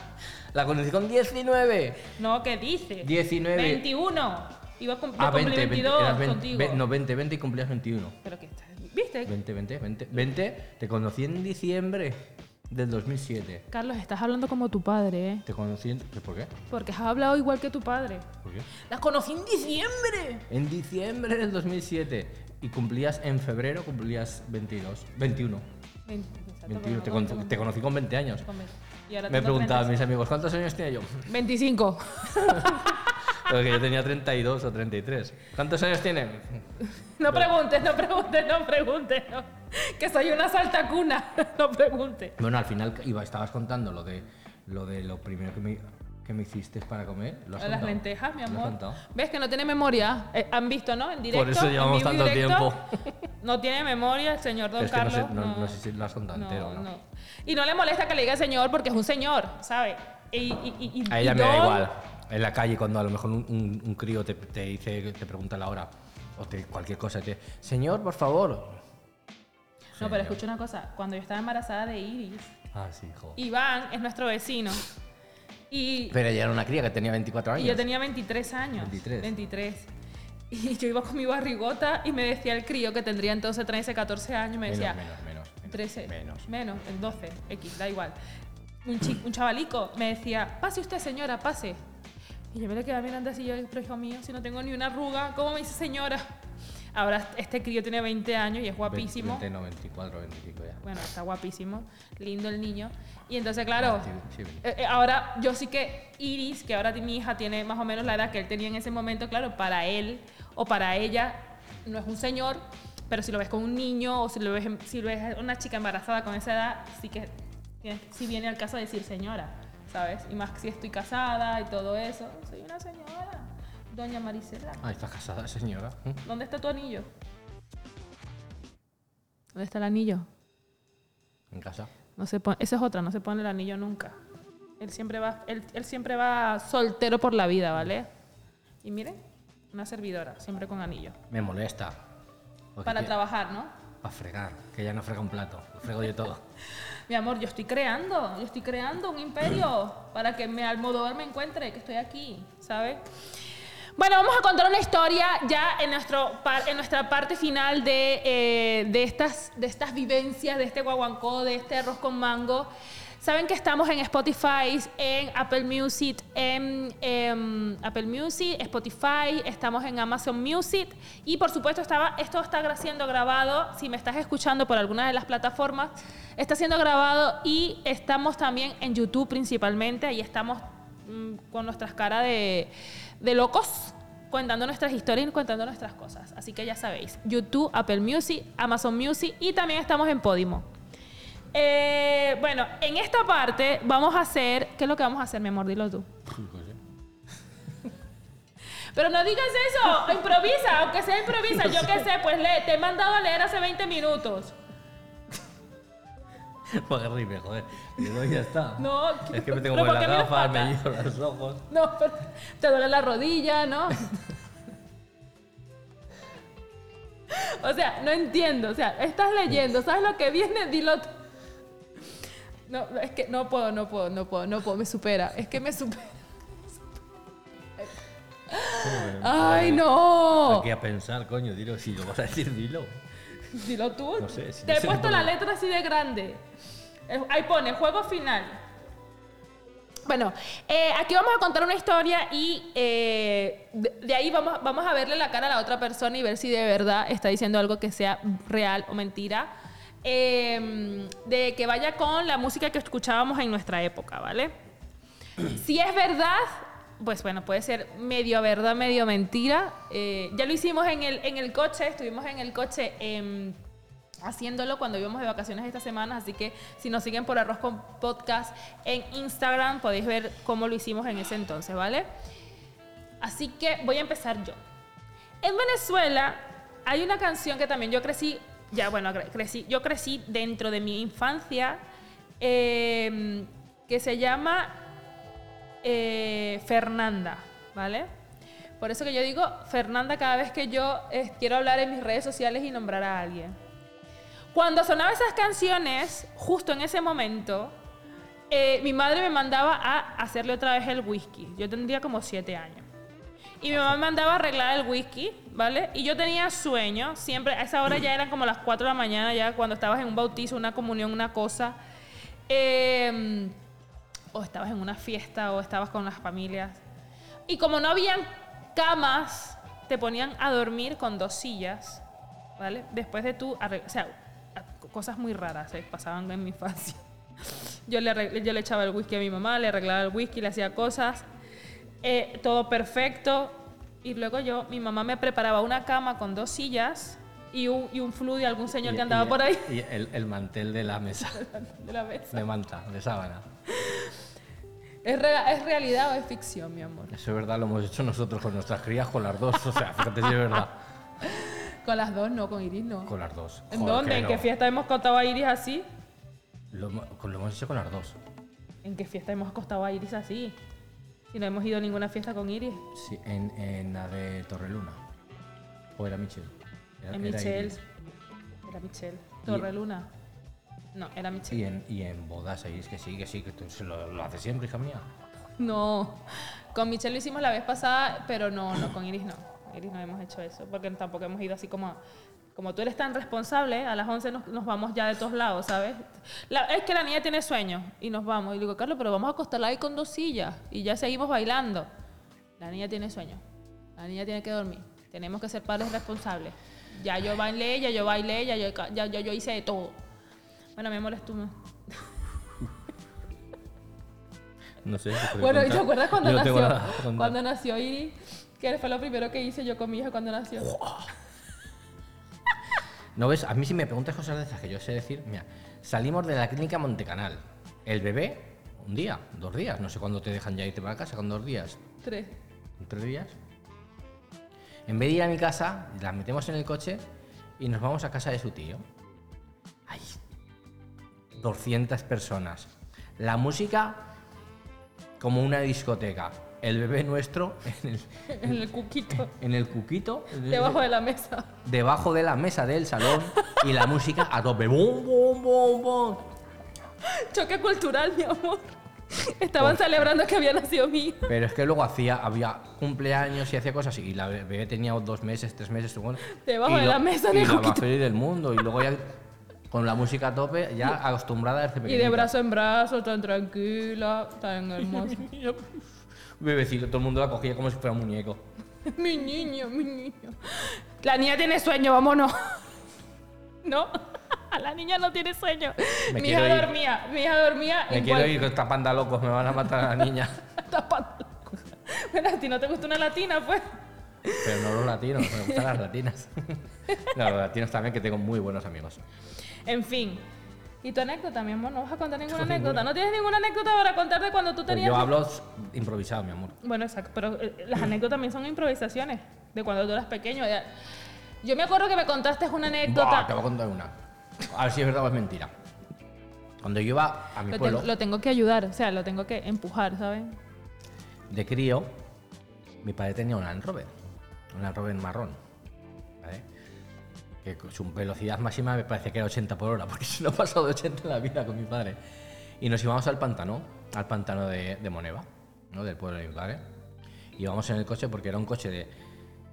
La conocí con 19. No, ¿qué dices? 19. 21. Iba a cumplir Ah, 20, 20, 22 eras 20, contigo. no, 20, 20 y cumplías 21. Pero que estás, ¿viste? 20, 20, 20, 20. Te conocí en diciembre del 2007. Carlos, estás hablando como tu padre, ¿eh? Te conocí en... ¿Por qué? Porque has hablado igual que tu padre. ¿Por qué? ¡La conocí en diciembre! En diciembre del 2007. Y cumplías en febrero, cumplías 22. 21. Ven, exacto, 21. Te, con- te conocí con 20 años. con- Y ahora Me preguntaban 36. mis amigos, ¿cuántos años tenía yo? 25. Porque yo tenía 32 o 33. ¿Cuántos años tiene? No preguntes, no preguntes, no preguntes. no. Que soy una saltacuna. No preguntes. Bueno, al final iba, estabas contando lo de lo de lo primero que me, ¿Qué me hiciste para comer? ¿Lo has Las contado? lentejas, mi ¿Lo has amor. ¿Ves que no tiene memoria? Eh, ¿Han visto, no? En directo. Por eso en llevamos tanto directo. tiempo. No tiene memoria el señor Don Es que no Carlos. sé, no, no sé si lo has contado entero, ¿no? Y no le molesta que le diga señor porque es un señor, ¿sabe? Y, y- y- y- A ella y me da Don- igual. En la calle, cuando a lo mejor un, un- un crío te, te dice, te pregunta la hora, o te, cualquier cosa, te señor, por favor. No, pero escucha una cosa. Cuando yo estaba embarazada de Iris, Ah, sí. Iván es nuestro vecino. Y, Pero ella era una cría que tenía 24 años. y yo tenía 23 años. 23. 23. Y yo iba con mi barrigota y me decía el crío que tendría entonces 13, 14 años, me menos, decía, menos, menos, menos, 13, Menos. menos, el 12, X, da igual. Un, chi- un chavalico me decía, pase usted señora, pase. Y yo me le quedaba mirando así, yo, pero hijo mío, si no tengo ni una arruga, ¿cómo me dice señora? Ahora este crío tiene 20 años y es guapísimo. 20, no, 24, 25 ya. Bueno, está guapísimo, lindo el niño. Y entonces, claro, Sí, sí, sí. eh, eh, ahora yo sí que Iris, que ahora mi hija tiene más o menos la edad que él tenía en ese momento, claro, para él o para ella no es un señor, pero si lo ves con un niño o si lo ves, si lo ves una chica embarazada con esa edad, sí que tiene- sí viene al caso de decir señora, ¿sabes? Y más si estoy casada y todo eso, soy una señora, doña Marisela. Ah, estás casada, señora. ¿Dónde está tu anillo? ¿Dónde está el anillo? En casa. No se pone, esa es otra, no se pone el anillo nunca. Él siempre va, él, él siempre va soltero por la vida, ¿vale? Y miren, una servidora, siempre con anillo. Me molesta. Para que- trabajar, ¿no? Para fregar, que ella no frega un plato. Lo frego yo todo. Mi amor, yo estoy creando, yo estoy creando un imperio para que me Almodóvar me encuentre, que estoy aquí, ¿sabes? Bueno, vamos a contar una historia ya en, nuestro, en nuestra parte final de, eh, de, estas, de estas vivencias, de este guaguancó, de este arroz con mango. Saben que estamos en Spotify, en Apple Music, en em, Apple Music, Spotify, estamos en Amazon Music y por supuesto estaba, esto está siendo grabado, si me estás escuchando por alguna de las plataformas, está siendo grabado y estamos también en YouTube principalmente, ahí estamos mm, con nuestras caras de, de locos contando nuestras historias y contando nuestras cosas. Así que ya sabéis, YouTube, Apple Music, Amazon Music y también estamos en Podimo. Eh, bueno, en esta parte vamos a hacer. ¿Qué es lo que vamos a hacer, mi amor? Dilo tú. Pero no digas eso, improvisa, aunque sea improvisa. Yo qué sé, pues lee. Te he mandado a leer hace 20 minutos. Para reírme, joder. Y no, ya está. No, Es que me tengo que ¿por ver qué las gafas, me llevo los ojos. No, pero te duele la rodilla, ¿no? O sea, no entiendo. O sea, estás leyendo, ¿sabes lo que viene? Dilo. No, es que no puedo, no puedo, no puedo, no puedo, me supera. Es que me supera. ¡Ay, no! Aquí a pensar, coño, dilo. Si lo vas a decir, dilo. Dilo tú. No sé, si Te no he puesto la letra así de grande. Ahí pone, juego final. Bueno, eh, aquí vamos a contar una historia y eh, de, de ahí vamos, vamos a verle la cara a la otra persona y ver si de verdad está diciendo algo que sea real o mentira. Eh, de que vaya con la música que escuchábamos en nuestra época, ¿vale? Si es verdad, pues bueno, puede ser medio verdad, medio mentira. Eh, ya lo hicimos en el, en el coche, estuvimos en el coche em, haciéndolo cuando íbamos de vacaciones esta semana, así que si nos siguen por Arroz con Podcast en Instagram podéis ver cómo lo hicimos en ese entonces, ¿vale? Así que voy a empezar yo. En Venezuela hay una canción que también yo crecí, ya bueno, cre- crecí, yo crecí dentro de mi infancia, em, que se llama eh, Fernanda, ¿vale? Por eso que yo digo Fernanda cada vez que yo eh, quiero hablar en mis redes sociales y nombrar a alguien. Cuando sonaban esas canciones, justo en ese momento, eh, mi madre me mandaba a hacerle otra vez el whisky. Yo tendría como siete años. Y mi mamá me mandaba a arreglar el whisky, ¿vale? Y yo tenía sueño, siempre, a esa hora ya eran como las 4 de la mañana, ya cuando estabas en un bautizo, una comunión, una cosa. Eh, o estabas en una fiesta o estabas con las familias. Y como no habían camas, te ponían a dormir con dos sillas, ¿vale? Después de tú, o sea, cosas muy raras eh, pasaban en mi infancia. Yo le, yo le echaba el whisky a mi mamá, le arreglaba el whisky, le hacía cosas, eh, todo perfecto. Y luego yo, mi mamá me preparaba una cama con dos sillas y un, y un flu de algún señor Y- que andaba y- por ahí Y el, el mantel de la mesa, de la mesa. de manta, de sábana. ¿Es, rea- ¿Es realidad o es ficción, mi amor? Eso es verdad, lo hemos hecho nosotros con nuestras crías, con las dos. O sea, fíjate si es verdad. Con las dos no, con Iris no. Con las dos. ¿En Joder, dónde? ¿En no. qué fiesta hemos contado a Iris así? Lo, lo hemos hecho con las dos. ¿En qué fiesta hemos acostado a Iris así? Si no hemos ido a ninguna fiesta con Iris. Sí, en, en la de Torreluna. ¿O era Michelle? Era, En era Michelle. Iris. Era Michelle. Torreluna. No, era Michelle. Y en, y en bodas ahí, es que sí, que sí, que tú lo, lo haces siempre, hija mía. No. Con Michelle lo hicimos la vez pasada, pero no, no, con Iris no. Iris no hemos hecho eso, porque tampoco hemos ido así como... Como tú eres tan responsable, a las 11 nos, nos vamos ya de todos lados, ¿sabes? La- es que la niña tiene sueño y nos vamos. Y le digo, Carlos, pero vamos a acostarla ahí con dos sillas y ya seguimos bailando. La niña tiene sueño. La niña tiene que dormir. Tenemos que ser padres responsables. Ya yo bailé, ya yo bailé, ya yo, ya, ya yo hice de todo. Bueno, mi amor, es tú. No sé. ¿te puedo Bueno, ¿y te acuerdas cuando nació, cuando nació Iris? Que fue lo primero que hice yo con mi hija cuando nació. ¿No ves? A mí si me preguntas cosas de esas que yo sé decir, mira, salimos de la clínica Montecanal. El bebé, un día, dos días, no sé cuándo te dejan ya irte para casa, con dos días, Tres. tres días. En vez de ir a mi casa, la metemos en el coche y nos vamos a casa de su tío. Hay 200 personas. La música como una discoteca. El bebé nuestro en el, En el cuquito. en el cuquito. Debajo de la mesa. debajo de la mesa del salón y la música a tope. ¡Bum, bum, bum, bum! Choque cultural, mi amor. Estaban Pues- celebrando que había nacido mi. Pero es que luego hacía, había cumpleaños y hacía cosas así. Y la bebé tenía dos meses, tres meses, bueno, Debajo de lo- la mesa Y la más feliz del mundo. Y luego ya con la música a tope, ya acostumbrada desde Y de brazo en brazo, tan tranquila, tan hermosa. Bebecito, todo el mundo la cogía como si fuera un muñeco. mi niño, mi niño. La niña tiene sueño, vámonos. ¿No? La niña no tiene sueño. Me mi hija ir. dormía, mi hija dormía Me quiero ir con esta panda locos, me van a matar a la niña. Tapando. Bueno, a ti no te gusta una latina, pues. Pero no los latinos, me gustan las latinas. No, los latinos también, que tengo muy buenos amigos. En fin. ¿Y tu anécdota, mi amor? ¿No vas a contar ninguna anécdota? ¿No tienes ninguna anécdota para contar de cuando tú Pues tenías...? yo hablo improvisado, mi amor. Bueno, exacto, pero eh, las anécdotas también son improvisaciones, de cuando tú eras pequeño. Yo me acuerdo que me contaste una anécdota... te voy a contar una. A ver si es verdad o es mentira. Cuando yo iba a mi Lo, pueblo lo tengo que ayudar, o sea, lo tengo que empujar, ¿sabes? de crío, mi padre tenía un Land Rover. Un Land Rover marrón. Que su velocidad máxima me parece que era 80 por hora, porque si no he pasado de 80 en la vida con mi padre. Y nos íbamos al pantano, al pantano de, de Moneva, ¿no? del pueblo de mi padre. Íbamos en el coche porque era un coche de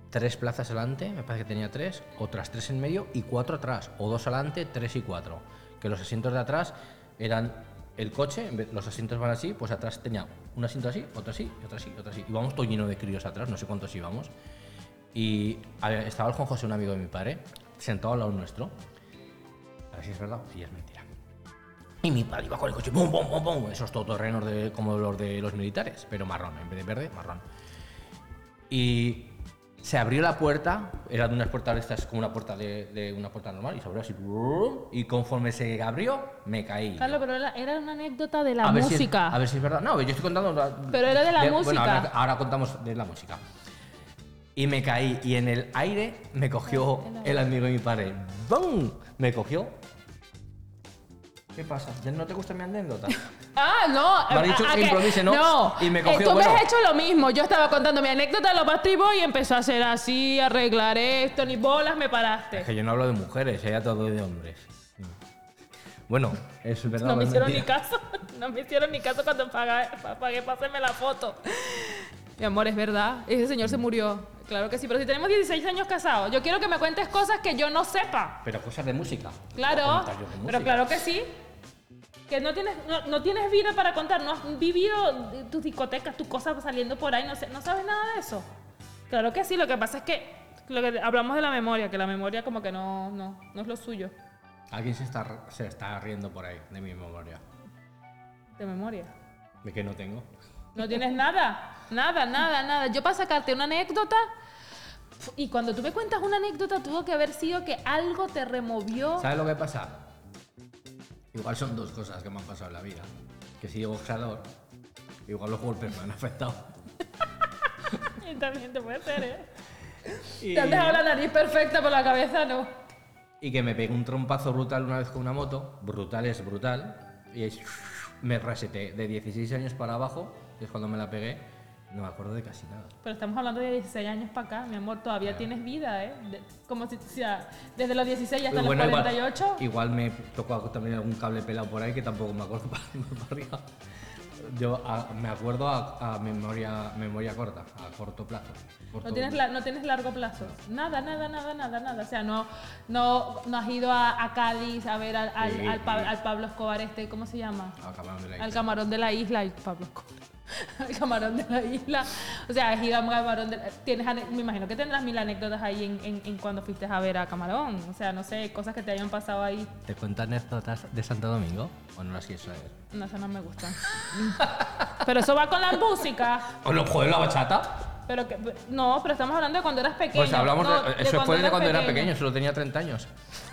tres plazas adelante, me parece que tenía tres, otras tres en medio y cuatro atrás, o dos adelante, tres y cuatro. Que los asientos de atrás eran el coche, los asientos van así, pues atrás tenía un asiento así, otro así, otro así, otro así. Íbamos todo lleno de críos atrás, no sé cuántos íbamos. Y estaba el Juan José, un amigo de mi padre, sentado al lado nuestro. A ver si es verdad y es mentira. Y mi padre iba con el coche, ¡pum, pum, pum, pum! Esos todoterrenos de, como los de los militares, pero marrón, en vez de verde, marrón. Y se abrió la puerta, era de unas puertas de estas como una puerta de, de una puerta normal, y se abrió así, y conforme se abrió, me caí. Carlos, pero era, una anécdota de la a ver si es- música. a ver si es verdad. No, yo estoy contando. Pero era de la Bueno, música. ahora, ahora contamos de la música. Y me caí, y en el aire me cogió el amigo de mi padre. ¡Bum! Me cogió. ¿Qué pasa? ¿Ya ¿No te gusta mi anécdota? Ah, no. Me ha dicho ah, que improvise, ¿no? No. Y me Eh, cogió, tú bueno. me has hecho lo mismo. Yo estaba contando mi anécdota de los Boys y empezó a hacer así, arreglar esto, ni bolas me Es paraste. que yo no hablo de mujeres, ella todo de hombres. Bueno, es verdad. No me es hicieron ni caso. No me hicieron ni caso cuando pagué, pagué para hacerme la foto. Mi amor, es verdad. Ese señor se murió. Claro que sí, pero si tenemos 16 años casados, yo quiero que me cuentes cosas que yo no sepa. Pero cosas de música. Claro, Voy a contar yo de pero música. claro que sí. Que no tienes, no, no tienes vida para contar, no has vivido tus discotecas, tus cosas saliendo por ahí, no, sé, no sabes nada de eso. Claro que sí, lo que pasa es que, lo que hablamos de la memoria, que la memoria como que no, no, no es lo suyo, Alguien se está, se está riendo por ahí de mi memoria. de memoria. De que no tengo. No tienes nada, nada, nada, nada. Yo para sacarte una anécdota, y cuando tú me cuentas una anécdota tuvo que haber sido que algo te removió. ¿Sabes lo que pasa? Igual son dos cosas que me han pasado en la vida. Que he sido boxeador Igual los golpes me han afectado. Y también te puede ser, ¿eh? Y, Te han dejado la nariz perfecta, pero la cabeza no. y que me pegué un trompazo brutal una vez con una moto. Brutal es brutal. Y es- me reseté de 16 años para abajo, que es cuando me la pegué. No me acuerdo de casi nada. Pero estamos hablando de 16 años para acá, mi amor. Todavía tienes vida, ¿eh? De- como si, o sea, desde los 16 hasta Pues los bueno, igual- 48. Igual, me tocó también algún cable pelado por ahí que tampoco me acuerdo para, para arriba. Yo a- me acuerdo a, a memoria, memoria corta, a corto plazo. corto- No tienes, la- no tienes largo plazo. Nada, nada, nada, nada, nada. O sea, no, no, no has ido a, a Cádiz a ver al, al, Sí, al al Pablo Escobar este, ¿cómo se llama? a camarón de la Al isla. camarón de la isla, el Pablo Escobar. Camarón de la isla. O sea, camarón de la- tienes, Me imagino que tendrás mil anécdotas ahí en, en, en cuando fuiste a ver a Camarón. O sea, no sé, cosas que te hayan pasado ahí. ¿Te cuento anécdotas de Santo Domingo? ¿O no las quieres saber? No, eso no me gustan. Pero eso va con la música. ¿O no, joder, la bachata? Pero que, no, pero estamos hablando de cuando eras pequeño. Pues hablamos No, de, Eso fue de cuando era pequeño, solo tenía 30 años.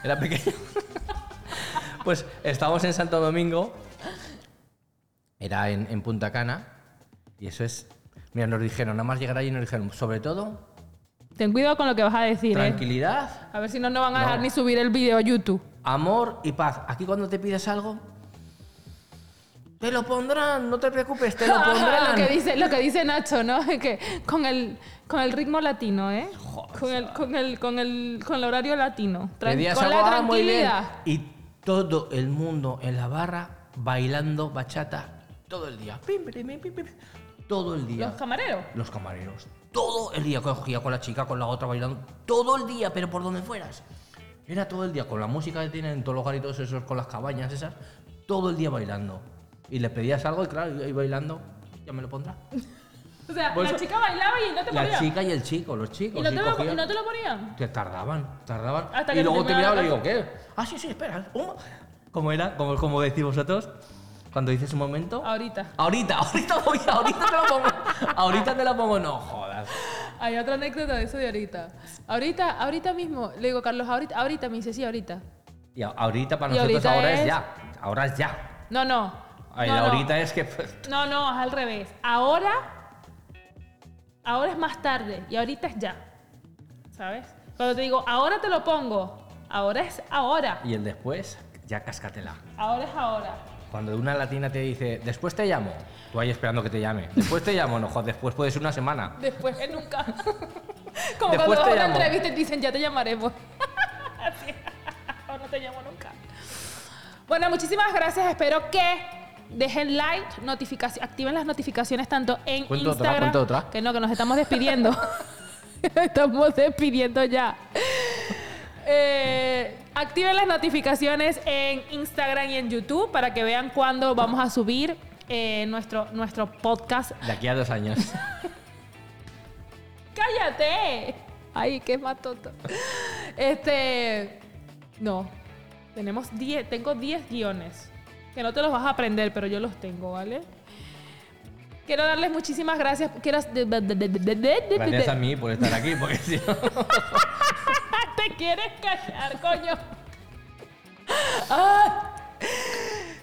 Era pequeño. pues estábamos en Santo Domingo. Era en, en Punta Cana. Y eso es. Mira, nos dijeron, nada más llegar allí, nos dijeron, sobre todo, Ten cuidado con lo que vas a decir, ¿eh? tranquilidad, A ver si no nos van a No. dejar ni subir el vídeo a YouTube. amor y paz. Aquí cuando te pides algo, te lo pondrán, no te preocupes, te lo pondrán. lo, que dice, lo que dice Nacho, ¿no? que con el, con el ritmo latino, ¿eh? con, el, con, el, con, el, con el horario latino. Tran- con la ah, tranquilidad. Y todo el mundo en la barra bailando bachata todo el día. Pim, pim, pim, pim, pim. Todo el día. Los camareros. Los camareros. Todo el día cogía con la chica, con la otra bailando. Todo el día, pero por donde fueras. Era todo el día con la música que tienen en todos los garitos esos, con las cabañas esas. Todo el día bailando. Y le pedías algo y claro, y bailando, ya me lo pondrá. O sea, Por la chica bailaba y no te La ponía. chica y el chico, los chicos. ¿Y no, sí te lo, y no te lo ponían. Que tardaban, tardaban. Hasta y que luego te miraba y la digo, ¿qué? Ah, sí, sí, espera. ¿cómo? ¿Cómo era? ¿Cómo, cómo decís vosotros? Cuando dices un momento. Ahorita. Ahorita, ahorita voy, ahorita te lo pongo. Ahorita te lo pongo, no jodas. Hay otra anécdota de eso de ahorita. Ahorita, ahorita mismo, le digo, Carlos, ahorita, ahorita, me dice, sí, ahorita. Y ahorita para Y nosotros ahorita ahora es... es- ya. Ahora es ya. No, no. Ay, no, no. ahorita es que. pues, No, no, es al revés. Ahora, ahora es más tarde y ahorita es ya. ¿Sabes? Cuando te digo, ahora te lo pongo, ahora es ahora. Y el después, ya cáscatela. Ahora es ahora. Cuando una latina te dice, después te llamo, tú ahí esperando que te llame. Después te llamo, no, joder, después puede ser una semana. Después que nunca. Como Después cuando vas a una entrevista y te dicen, ya te llamaremos. Así. o no te llamo nunca. Bueno, muchísimas gracias. Espero que dejen like, notificación, activen las notificaciones tanto en Cuento otra, Instagram. cuento otra. Que no, que nos estamos despidiendo. estamos despidiendo ya. Eh, activen las notificaciones en Instagram y en YouTube para que vean cuándo vamos a subir eh, nuestro, nuestro podcast De aquí a dos años. ¡Cállate! Ay, qué más tonto. Este. No. Tenemos 10. Tengo 10 guiones. Que no te los vas a aprender, pero yo los tengo, ¿vale? Quiero darles muchísimas gracias. Quiero. Gracias a mí por estar aquí, porque si no. Te quieres callar, coño.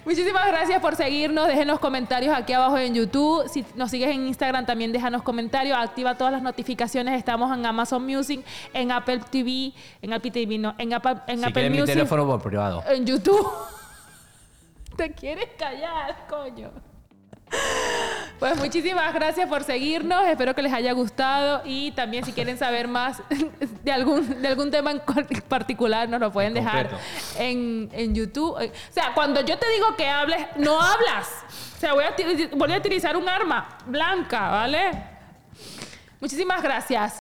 Muchísimas gracias por seguirnos. Déjenos comentarios aquí abajo en YouTube. Si nos sigues en Instagram, también déjanos comentarios. Activa todas las notificaciones. Estamos en Amazon Music, en Apple TV, en Apple TV, no, en Apple, en Si Apple quieres mi Music, teléfono por privado. en YouTube. Te quieres callar, coño. Pues muchísimas gracias por seguirnos. Espero que les haya gustado. Y también, si quieren saber más de algún, de algún tema en particular, nos lo pueden En dejar en, en YouTube. O sea, cuando yo te digo que hables, no hablas. O sea, voy a, voy a utilizar un arma blanca, ¿vale? Muchísimas gracias.